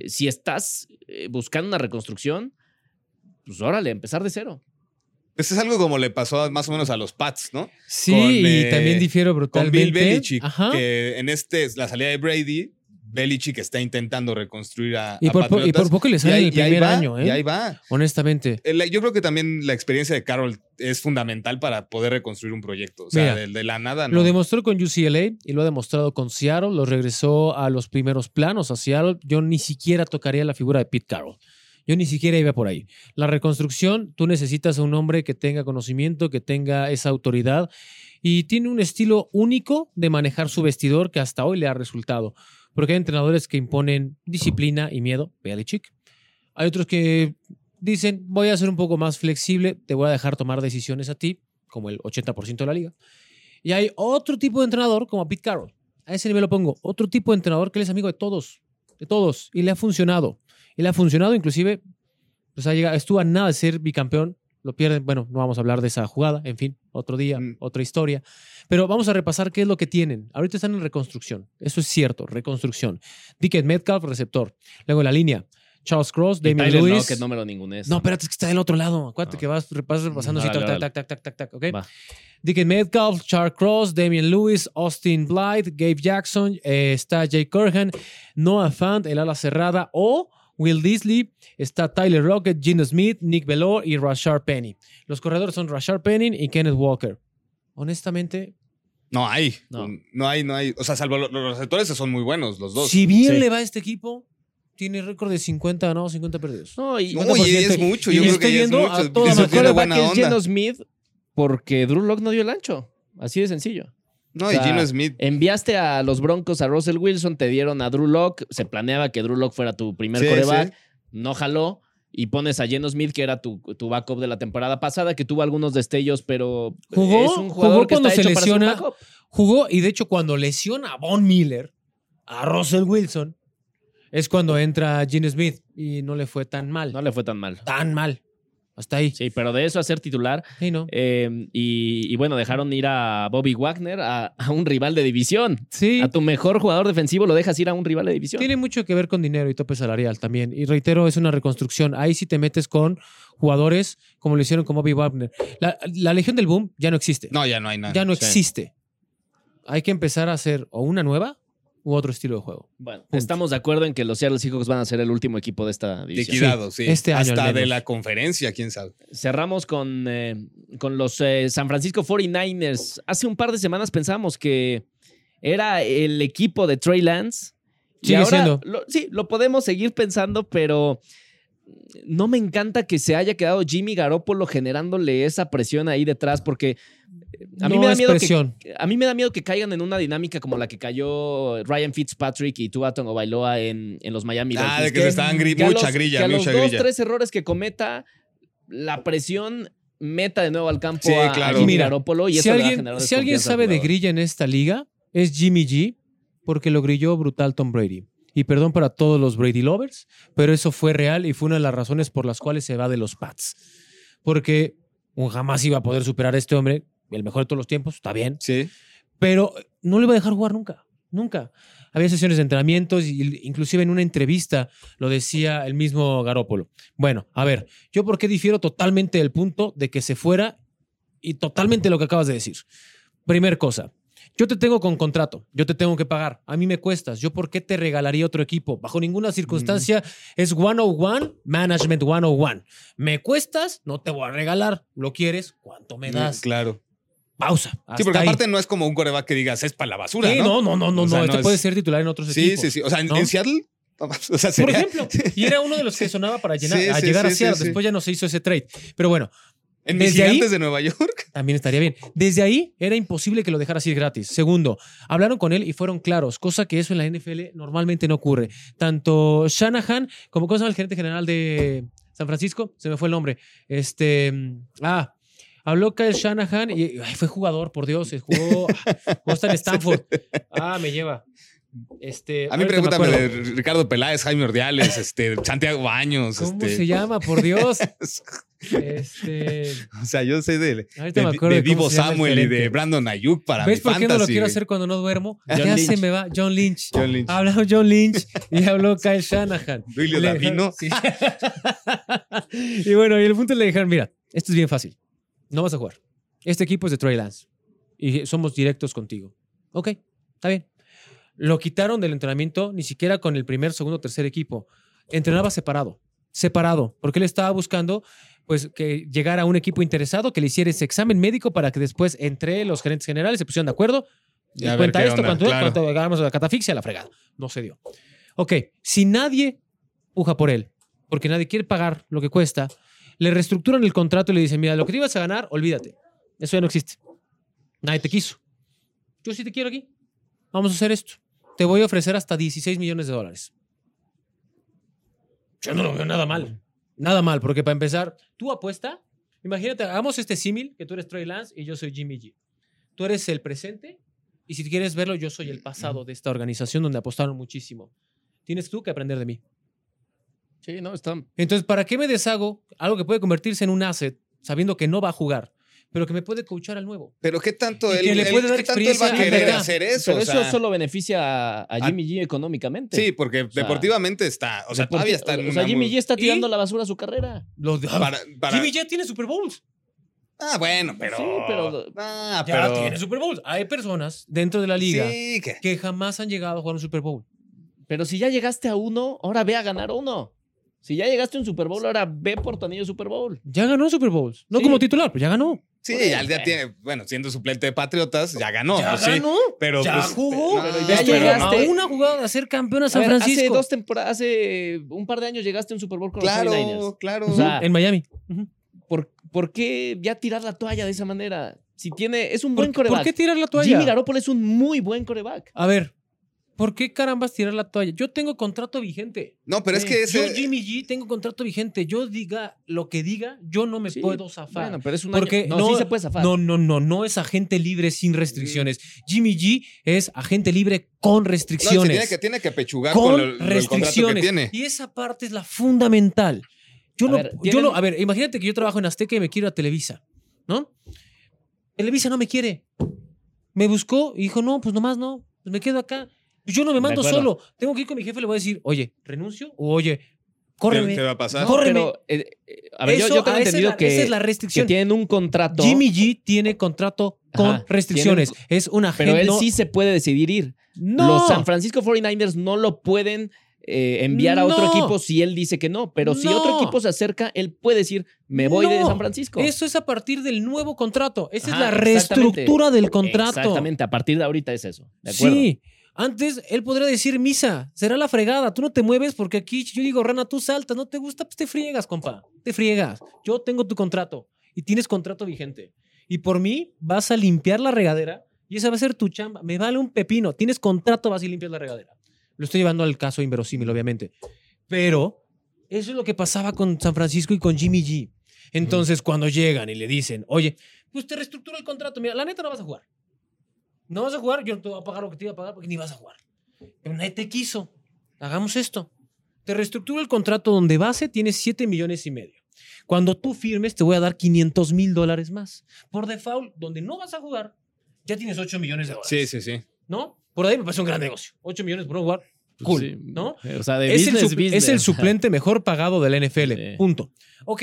si estás eh, buscando una reconstrucción, pues órale, empezar de cero. Pues es algo como le pasó a- más o menos a los Pats, ¿no? Sí, Con, y eh, también difiero Con brutalmente. Bill Belichick, Ajá. que en este, la salida de Brady, Belichick está intentando reconstruir a, Y a por, po- y por poco le Y sale ahí- el y primer va, año, Y ¿eh? ahí va. Honestamente. El- Yo creo que también la experiencia de Carroll es fundamental para poder reconstruir un proyecto. O sea, Mira, de, de la nada, ¿no? Lo demostró con UCLA y lo ha demostrado con Seattle. Lo regresó a los primeros planos a Seattle. Yo ni siquiera tocaría la figura de Pete Carroll. Yo ni siquiera iba por ahí. La reconstrucción, tú necesitas a un hombre que tenga conocimiento, que tenga esa autoridad y tiene un estilo único de manejar su vestidor que hasta hoy le ha resultado. Porque hay entrenadores que imponen disciplina y miedo, Belichick. Hay otros que dicen, voy a ser un poco más flexible, te voy a dejar tomar decisiones a ti, como el 80% de la liga. Y hay otro tipo de entrenador, como Pete Carroll. A ese nivel lo pongo. Otro tipo de entrenador que él es amigo de todos, de todos, y le ha funcionado. Y le ha funcionado, inclusive, pues ha llegado, estuvo a nada de ser bicampeón. Lo pierden, bueno, no vamos a hablar de esa jugada, en fin, otro día, Mm. otra historia. Pero vamos a repasar qué es lo que tienen. Ahorita están en reconstrucción. Eso es cierto, reconstrucción. Dickett Metcalf, receptor. Luego en la línea, Charles Cross, Tyler Lewis. Lockett no me lo ningunees. No, espérate, es que está del otro lado. Acuérdate No. que vas, vas repasando así, tac, tac, tac, tac, tac, tac, tac, ¿ok? Va. Dickett Metcalf, Charles Cross, Damian Lewis, Austin Blythe, Gabe Jackson, eh, está Jay Curhan, Noah Fant, el ala cerrada, o Will Disley, está Tyler Rocket, Gino Smith, Nick Velor y Rashard Penny. Los corredores son Rashard Penny y Kenneth Walker. Honestamente, No hay. No. No. hay, no hay. O sea, salvo lo- los receptores son muy buenos, los dos. si bien Sí. le va a este equipo, tiene récord de 50 ganados, 50 perdidos. No, y, No, 50%. y es mucho. Y Yo creo estoy que ya es yendo mucho. a toda es onda. Geno Smith porque Drew Lock no dio el ancho. Así de sencillo. No, O y Gino Smith. Enviaste a los Broncos a Russell Wilson, te dieron a Drew Lock. Se planeaba que Drew Lock fuera tu primer Sí, coreback. sí. No jaló. Y pones a Geno Smith, que era tu, tu backup de la temporada pasada, que tuvo algunos destellos, pero Jugó- es un jugador jugó que cuando está se hecho para ser un lesiona. backup. Jugó y de hecho cuando lesiona a Von Miller, a Russell Wilson, es cuando entra Gene Smith y no le fue tan mal. No le fue tan mal. Tan mal. Hasta ahí. Sí, pero de eso a ser titular. Sí, ¿no? eh, y, y bueno, dejaron ir a Bobby Wagner, a, a un rival de división. Sí. A tu mejor jugador defensivo lo dejas ir a un rival de división. Tiene mucho que ver con dinero y tope salarial también. Y reitero, es una reconstrucción. Ahí sí te metes con jugadores como lo hicieron con Bobby Wagner. La, la Legión del Boom ya no existe. No, ya no hay nada. ya no sí. existe. Hay que empezar a hacer o una nueva u otro estilo de juego. Bueno, Punto. estamos de acuerdo en que los Seattle Seahawks van a ser el último equipo de esta división. Liquidado, sí. este año Hasta de la conferencia, quién sabe. Cerramos con, eh, con los eh, San Francisco 49ers. Hace un par de semanas pensamos que era el equipo de Trey Lance. Y Sigue ahora siendo. lo- sí, lo podemos seguir pensando, pero no me encanta que se haya quedado Jimmy Garoppolo generándole esa presión ahí detrás, porque eh, a mí no me da miedo que a mí me da miedo que caigan en una dinámica como la que cayó Ryan Fitzpatrick y Tua Bailoa en, en los Miami Ah, Dolphins. de que se estaban gri- que mucha los- grilla, que a mucha los dos, grilla. tres errores que cometa, la presión meta de nuevo al campo Sí, a. Jimmy Mira, Garoppolo y si eso le va a alguien, si alguien sabe de grilla en esta liga, es Jimmy G, porque lo grilló brutal Tom Brady. Y perdón para todos los Brady lovers, pero eso fue real y fue una de las razones por las cuales se va de los Pats. Porque un jamás iba a poder superar a este hombre, el mejor de todos los tiempos, está bien, Sí. pero no le iba a dejar jugar nunca, nunca. Había sesiones de entrenamientos y inclusive en una entrevista lo decía el mismo Garópolo. Bueno, a ver, yo por qué difiero totalmente del punto de que se fuera y totalmente lo que acabas de decir. Primer cosa, yo te tengo con contrato, yo te tengo que pagar, a mí me cuestas, yo por qué te regalaría otro equipo? Bajo ninguna circunstancia es 101, management 101. Me cuestas, no te voy a regalar, lo quieres, ¿cuánto me das? Claro. Pausa. Sí, porque ahí. aparte no es como un coreback que digas es para la basura, Sí, ¿no? no, no, no, no, O sea, no, no este es- puede ser titular en otros Sí, equipos. sí, sí. O sea, en, ¿no? en Seattle, o sea, Por ejemplo, y era uno de los que sonaba para llenar, Sí, a sí, llegar sí, a Seattle. sí, sí. Después ya no se hizo ese trade. Pero bueno, en desde mis ahí- gigantes de Nueva York. también estaría bien. Desde ahí era imposible que lo dejara así gratis. Segundo, hablaron con él y fueron claros, cosa que eso en la NFL normalmente no ocurre. Tanto Shanahan como ¿cómo se llama el gerente general de San Francisco? Se me fue el nombre. Este, ah, habló Kyle Shanahan y ay, fue jugador, por Dios, jugó, jugó hasta en Stanford. Ah, me lleva. Este, A mí pregúntame de Ricardo Peláez, Jaime Ordiales, este, Santiago Baños. ¿Cómo este, se llama? Por Dios. Este, O sea, yo sé de, de, de el Samuel y de Brandon Ayuk para ¿Ves mi por qué no lo quiero hacer cuando no duermo? John ya Lynch. se me va. John Lynch. John Lynch. Habló John Lynch y habló Kyle Shanahan. Duilio Davino. sí. y bueno, y el punto le dijeron, mira, esto es bien fácil. No vas a jugar. Este equipo es de Trey Lance. Y somos directos contigo. Ok, está bien. Lo quitaron del entrenamiento ni siquiera con el primer, segundo, tercer equipo. Entrenaba separado. Separado. Porque él estaba buscando pues que llegara un equipo interesado, que le hiciera ese examen médico para que después entre los gerentes generales se pusieran de acuerdo. Y a cuenta esto, onda, cuánto, claro. hagamos la catafixia, la fregada. No se dio. Ok, si nadie puja por él, porque nadie quiere pagar lo que cuesta, le reestructuran el contrato y le dicen, mira, lo que te ibas a ganar, olvídate. Eso ya no existe. Nadie te quiso. Yo sí te quiero aquí. Vamos a hacer esto. Te voy a ofrecer hasta 16 millones de dólares. Yo no lo veo nada mal. Nada mal, porque para empezar, tú apuesta. Imagínate, hagamos este símil, que tú eres Trey Lance y yo soy Jimmy G. Tú eres el presente y si quieres verlo, yo soy el pasado de esta organización donde apostaron muchísimo. Tienes tú que aprender de mí. Sí, no, está. Entonces, ¿para qué me deshago algo que puede convertirse en un asset sabiendo que no va a jugar, pero que me puede coachar al nuevo? Pero qué tanto Y él, que le él- puede dar qué tanto él va a experiencia querer a hacer eso. Pero o eso sea, solo beneficia a, a Jimmy G económicamente. Sí, porque sea, deportivamente está, o sea, Deporti- todavía está en O sea, Jimmy G está tirando a la basura su carrera. Lo de- para, para- Jimmy ya tiene Super Bowls. Ah, bueno, pero Sí, pero- Ah, Ya pero tiene Super Bowls. Hay personas dentro de la liga Sí, que que jamás han llegado a jugar un Super Bowl. Pero si ya llegaste a uno, ahora ve a ganar uno. Si ya llegaste a un Super Bowl, ahora ve por tu anillo Super Bowl. Ya ganó Super Bowls. No Sí. como titular, pero ya ganó. Sí, Por ya, ya tiene, bueno, siendo suplente de Patriotas, ya ganó. ya pues sí, ganó. pero ya pues, jugó. no, pero ya llegaste. a una jugada de ser campeón a A San ver, Hace Francisco. dos temporadas, hace un par de años llegaste a un Super Bowl con los 49ers. Claro, claro. O sea, en Miami. ¿Por, por qué ya tirar la toalla de esa manera? Si tiene, es un ¿Por, buen coreback. ¿Por qué tirar la toalla? Jimmy Garoppolo es un muy buen coreback. A ver, ¿por qué carambas tirar la toalla? Yo tengo contrato vigente. no, pero es Eh, que ese, Yo, Jimmy G, tengo contrato vigente. Yo diga lo que diga, yo no me Sí, puedo zafar. Bueno, pero es un Porque año- No, no, sí se puede zafar. No, no, no, no es agente libre sin restricciones. Jimmy G es agente libre con no, se restricciones. tiene que, tiene que pechugar con con, el, el contrato que restricciones. tiene. Y esa parte es la fundamental. Yo A no, ver, yo no, a ver, imagínate que yo trabajo en Azteca y me quiero a Televisa, ¿no? Televisa no me quiere. Me buscó y dijo, no, pues nomás no, pues me quedo acá. Yo no me mando solo. Tengo que ir con mi jefe y le voy a decir, oye, renuncio o oye, ¿Qué, córreme. qué va a pasar? No, pero, eh, eh, a ver, yo- Eso- yo, tengo entendido la- que, esa es la que restricción. tienen un contrato, Jimmy G tiene contrato con Ajá, restricciones. Es un agente. pero él no- sí se puede decidir ir. no. Los San Francisco 49ers no lo pueden eh, enviar a otro equipo si él dice que no. Pero si otro equipo se acerca, él puede decir, me voy de. San Francisco. Eso es a partir del nuevo contrato. Esa Ajá, es la reestructura del contrato. Exactamente, a partir de ahorita es eso. ¿De acuerdo? Sí. Antes él podría decir, Misa, será la fregada. Tú no te mueves porque aquí yo digo, Rana, tú saltas. No te gusta, pues te friegas, compa. Te friegas. Yo tengo tu contrato y tienes contrato vigente. Y por mí vas a limpiar la regadera y esa va a ser tu chamba. Me vale un pepino. Tienes contrato, vas y limpias la regadera. Lo estoy llevando al caso inverosímil, obviamente. Pero eso es lo que pasaba con San Francisco y con Jimmy G. Entonces, cuando llegan y le dicen, oye, pues te reestructuro el contrato, mira, la neta no vas a jugar. No vas a jugar, yo no te voy a pagar lo que te iba a pagar porque ni vas a jugar. Pero nadie te quiso. Hagamos esto. Te reestructuro el contrato donde base tienes 7 millones y medio. Cuando tú firmes, te voy a dar 500 mil dólares más. Por default, donde no vas a jugar, ya tienes 8 millones de dólares. Sí, sí, sí. ¿No? Por ahí me parece un gran negocio. 8 millones por no jugar. Cool. Sí. ¿No? O sea, de Es el, business, sup- business. es el suplente mejor pagado de la NFL. Sí. Punto. Ok.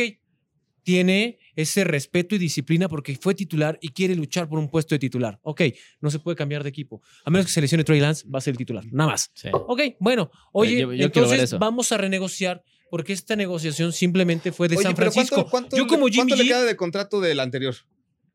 Tiene ese respeto y disciplina porque fue titular y quiere luchar por un puesto de titular. Ok, no se puede cambiar de equipo. A menos que se lesione Trey Lance, va a ser el titular. Nada más. Sí. Ok, bueno. Oye, Yo- yo entonces vamos a renegociar porque esta negociación simplemente fue de Oye, San pero Francisco. ¿cuánto, cuánto Yo le- como Jimmy ¿cuánto le queda de contrato del anterior?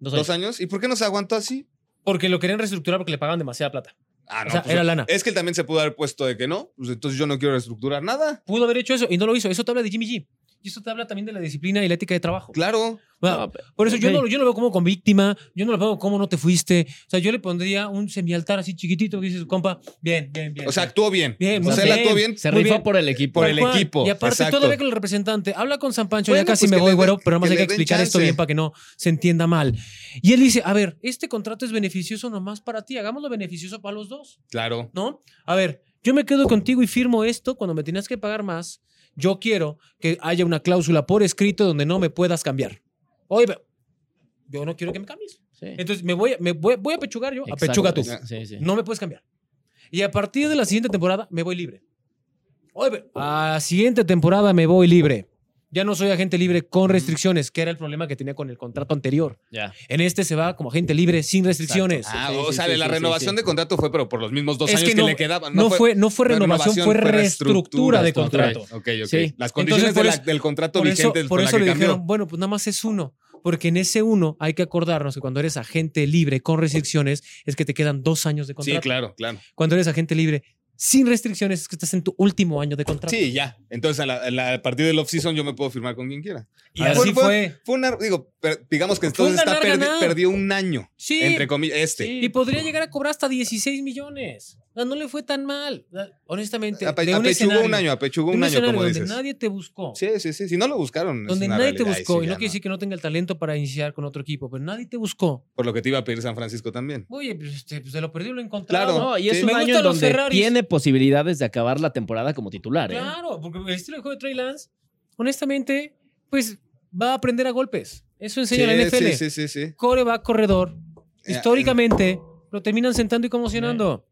Dos ¿Dos años. años? ¿Y por qué no se aguantó así? Porque lo querían reestructurar porque le pagaban demasiada plata. Ah, no. O sea, pues, era lana. Es que él también se pudo haber puesto de que no. Pues entonces yo no quiero reestructurar nada. Pudo haber hecho eso y no lo hizo. Eso te habla de Jimmy G. Y eso te habla también de la disciplina y la ética de trabajo. Claro. Bueno, No, Por eso yo, no, yo no lo veo como con víctima, yo no lo veo como no te fuiste. O sea, yo le pondría un semialtar así chiquitito que dices, compa, bien, bien, bien. O sea, actuó bien. Bien, o muy sea, él bien. actuó bien. Se rifó bien. por el equipo. por el cual. equipo, Y aparte, exacto. todavía con el representante, habla con San Pancho, Bueno, ya casi pues me voy, güero, pero nada más que hay que explicar esto bien para que no se entienda mal. Y él dice, a ver, este contrato es beneficioso nomás para ti, hagámoslo beneficioso para los dos. Claro. ¿no? A ver, yo me quedo contigo y firmo esto cuando me tenías que pagar más. Yo quiero que haya una cláusula por escrito donde no me puedas cambiar. Oye, yo no quiero que me cambies. Sí. Entonces me voy, a- me voy, voy a pechugar yo, Exacto. apechuga tú. Sí, sí. No me puedes cambiar. Y a partir de la siguiente temporada me voy libre. Oye, a la siguiente temporada me voy libre. Ya no soy agente libre con restricciones, que era el problema que tenía con el contrato anterior. Ya. En este se va como agente libre sin restricciones. Ah, Sí, o sí, sea, sí, la sí, renovación sí. de contrato fue, pero por los mismos dos Es años que que, no- le quedaban. No, fue, no fue no renovación, fue reestructura de contrato. Ok, ok. Sí. Las condiciones Entonces, por de la- eso- del contrato Por eso, vigente por fue eso la que le cambió. dijeron, bueno, pues nada más es uno. Porque en ese uno hay que acordarnos que cuando eres agente libre con restricciones es que te quedan dos años de contrato. Sí, claro, claro. Cuando eres agente libre sin restricciones es que estás en tu último año de contrato. Sí, ya. Entonces, a, la- a la- a partir del off-season yo me puedo firmar con quien quiera. Y Ah, así fue. Fue una, digo, per- digamos que Fue entonces está perdi- perdió un año. Sí. Entre comillas, este. Sí. Y podría llegar a cobrar hasta 16 millones. O sea, no le fue tan mal. Honestamente, de un apechugó un año, apechugó un año, como donde dices. nadie te buscó. Sí, sí, sí. Si no lo buscaron. es Donde una nadie te y buscó. sí, y no quiere decir que no tenga el talento para iniciar con otro equipo, pero nadie te buscó. Por lo que te iba a pedir San Francisco también. Oye, pues, este, pues, se lo perdió y lo encontraron. Claro. No, y es Sí. un Me año en los donde Ferraris. tiene posibilidades de acabar la temporada como titular. ¿eh? Claro, porque el estilo de juego de Trey Lance, honestamente, pues va a aprender a golpes. Eso enseña la Sí, NFL. Sí, sí, sí, sí. Coreback corredor. Eh, Históricamente lo terminan sentando y conmocionando.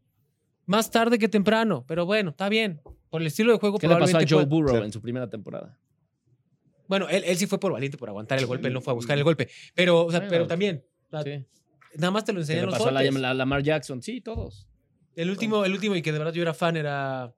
Más tarde que temprano. Pero bueno, está bien. Por el estilo de juego ¿Qué le pasó a probablemente Joe Burrow Sí. en su primera temporada? Bueno, él, él sí fue por valiente, por aguantar el golpe. Él no fue a buscar el golpe. Pero, o sea, Bueno, pero también. Sí. Nada más te lo ¿Qué enseñan los pasó a la, Lamar Jackson? Sí, todos. El último, el último y que de verdad yo era fan era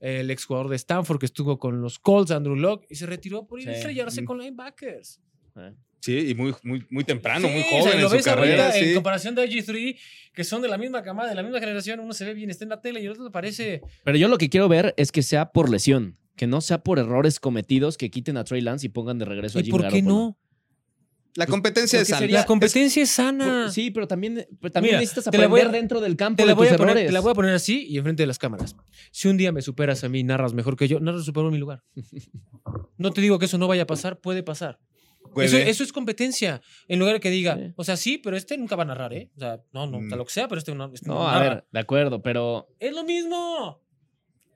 el exjugador de Stanford que estuvo con los Colts, Andrew Locke, y se retiró por ir a estrellarse Mm. con linebackers. Eh. Sí, y muy, muy, muy temprano, Sí, muy o sea, joven lo en su ves ahorita carrera. en comparación de IG3, que son de la misma camada, de la misma generación, uno se ve bien, está en la tele y el otro le parece. Pero yo lo que quiero ver es que sea por lesión, que no sea por errores cometidos que quiten a Trey Lance y pongan de regreso a ¿Y Jimmy por qué Garoppolo. no? La competencia es sana. La competencia es sana. Sí, pero también, pero también Mira, necesitas aprender voy a- dentro del campo te la, de voy tus a poner, errores. te la voy a poner así y enfrente de las cámaras. Si un día me superas a mí, narras mejor que yo, narras superó mi lugar. No te digo que eso no vaya a pasar, puede pasar. Eso, eso es competencia. En lugar de que diga, Sí. o sea, sí, pero este nunca va a narrar, ¿eh? O sea, no, no, o sea, Mm. lo que sea, pero este no, este no No, a narra. ver, de acuerdo, pero Es lo mismo.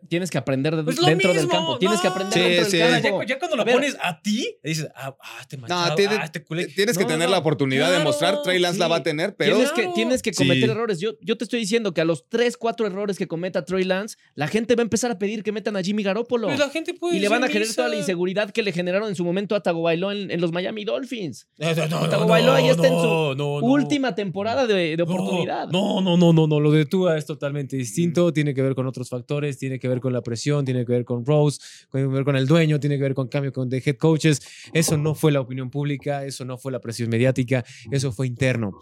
Tienes que aprender de- Es lo dentro del campo. Tienes que aprender Sí, dentro sí. del Ya, campo. ya cuando lo ver, pones a ti, dices, ah, ah, este manchado, No, tiene- ah, este culé. Tienes que tener no, la oportunidad de mostrar. Trey Lance la va a tener, pero. Tienes, Claro. que, tienes que cometer Sí. errores. Yo, yo te estoy diciendo que a los 3, 4 errores que cometa Trey Lance, la gente va a empezar a pedir que metan a Jimmy Garoppolo. Pues la gente puede Y le van a querer toda la inseguridad que le generaron en su momento a Tagovailoa en, en los Miami Dolphins. Eh, No, no, no, Tagovailoa ya está en su no, no, no. Última temporada de, de oportunidad. No, no, no, no, no. Lo de Tua es totalmente distinto. Tiene que ver con otros factores, tiene que ver con la presión, tiene que ver con Rose, tiene que ver con el dueño, tiene que ver con cambio con de head coaches. Eso no fue la opinión pública, eso no fue la presión mediática, eso fue interno.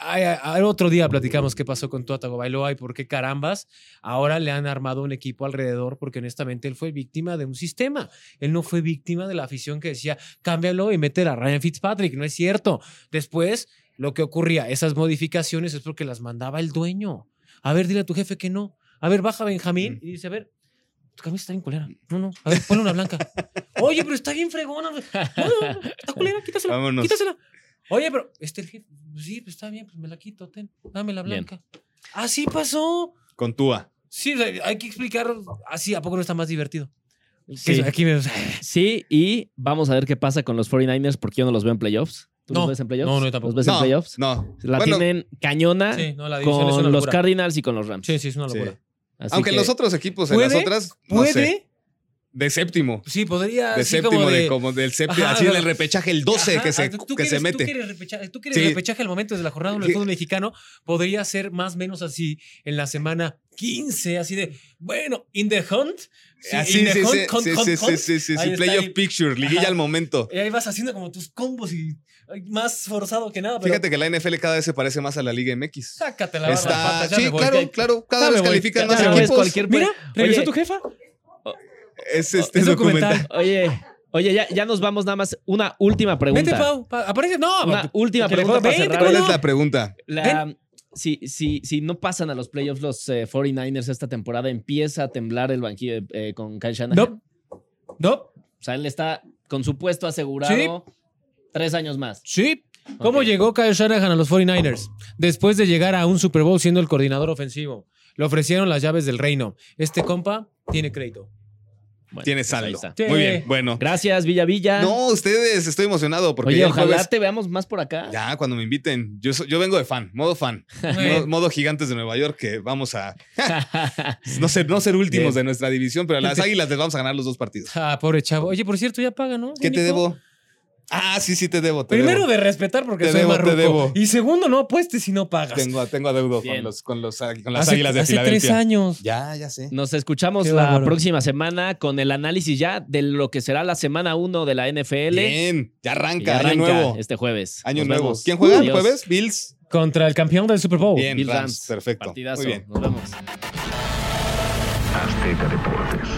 Ay, otro día platicamos qué pasó con Tua Tagovailoa y por qué carambas ahora le han armado un equipo alrededor porque honestamente él fue víctima de un sistema. Él no fue víctima de la afición que decía cámbialo y mete a Ryan Fitzpatrick. No es cierto. Después lo que ocurría, esas modificaciones es porque las mandaba el dueño. A ver, dile a tu jefe que no. A ver, baja Benjamín Mm. y dice, a ver, tu camisa está bien culera. No, no, a ver, ponle una blanca. Oye, pero está bien fregona. No, no, no, está culera, quítasela. Vámonos. Quítasela. Oye, pero este el jefe, pues sí, pues está bien, pues me la quito, ten, dame la Bien. blanca. Así pasó. Con Tua. Sí, hay que explicar así, ¿a poco no está más divertido? Sí. Aquí me... Sí, y vamos a ver qué pasa con los 49ers porque yo no los veo en playoffs. ¿Tú No. los ves en playoffs? No, no, yo tampoco. ¿Los ves en playoffs? no. La Bueno, tienen cañona Sí, no, la con los locura. Cardinals y con los Rams. Sí, sí, es una Sí. Así Aunque en que- los otros equipos, en ¿Puede? las otras, no ¿Puede? sé. De séptimo. Sí, podría. De así séptimo, como de, de, como del séptimo. Ajá, así en el repechaje, el 12 Ajá, que se, ah, tú- tú que se quieres- mete. Tú quieres repechaje, tú quieres Sí. repechaje al momento de la jornada del Sí. fútbol mexicano. Podría ser más o menos así en la semana 15, así de, bueno, in the hunt. Sí, Ah, sí, sí, sí, sí, Playoff. Picture, liguilla Ajá. al momento. Y ahí vas haciendo como tus combos y más forzado que nada. Pero Fíjate que la NFL cada vez se parece más a la Liga MX. Sácate la Está, sí, claro, claro, cada Ya vez califican más me voy. ¿Sabes equipos. cualquier Mira, regresó tu jefa. Es este Es documental. documental. Oye, oye, ya, ya nos vamos nada más. Una última pregunta. Vete, Pau. Pa- aparece. No, Una pa- última pregunta juega- para vente, cerrar. ¿cómo ¿Cuál es la pregunta? La- si, si, si no pasan a los playoffs los eh, 49ers esta temporada, empieza a temblar el banquillo eh, con Kyle Shanahan. No. No. O sea, él está con su puesto asegurado tres años más. Sí. ¿Cómo llegó Kyle Shanahan a los 49ers? Después de llegar a un Super Bowl siendo el coordinador ofensivo. Le ofrecieron las llaves del reino. Este compa tiene crédito. Bueno, Tiene pues saldo. Sí. Muy bien, bueno. Gracias, Villa Villa. No, ustedes, estoy emocionado porque Oye, ojalá jueves- te veamos más por acá. Ya, cuando me inviten. Yo, yo vengo de fan, modo fan. modo, modo gigantes de Nueva York, que vamos a no ser, no ser últimos Bien. de nuestra división, pero a las águilas les vamos a ganar los dos partidos. Ah, pobre chavo. Oye, por cierto, ya paga, ¿no? ¿Qué te debo? Ah, sí, sí, te debo. Te Primero debo. de respetar porque Te soy debo, te debo. Y segundo, no apuestes si no pagas. Tengo, tengo adeudo Bien. con, los, con, los, con las hace, águilas de hace Filadelfia. tres años. Ya, ya sé. Nos escuchamos Qué la bárbaro. próxima semana con el análisis ya de lo que será la semana 1 de la NFL. Bien, ya arranca, ya año arranca nuevo. este jueves. Año Nos nuevo. vemos. ¿Quién juega el Adiós. jueves? Bills. Contra el campeón del Super Bowl. Bien, Bills Rams. Rams. Perfecto. Partidazo. Muy bien. Nos vemos. Azteca Deportes.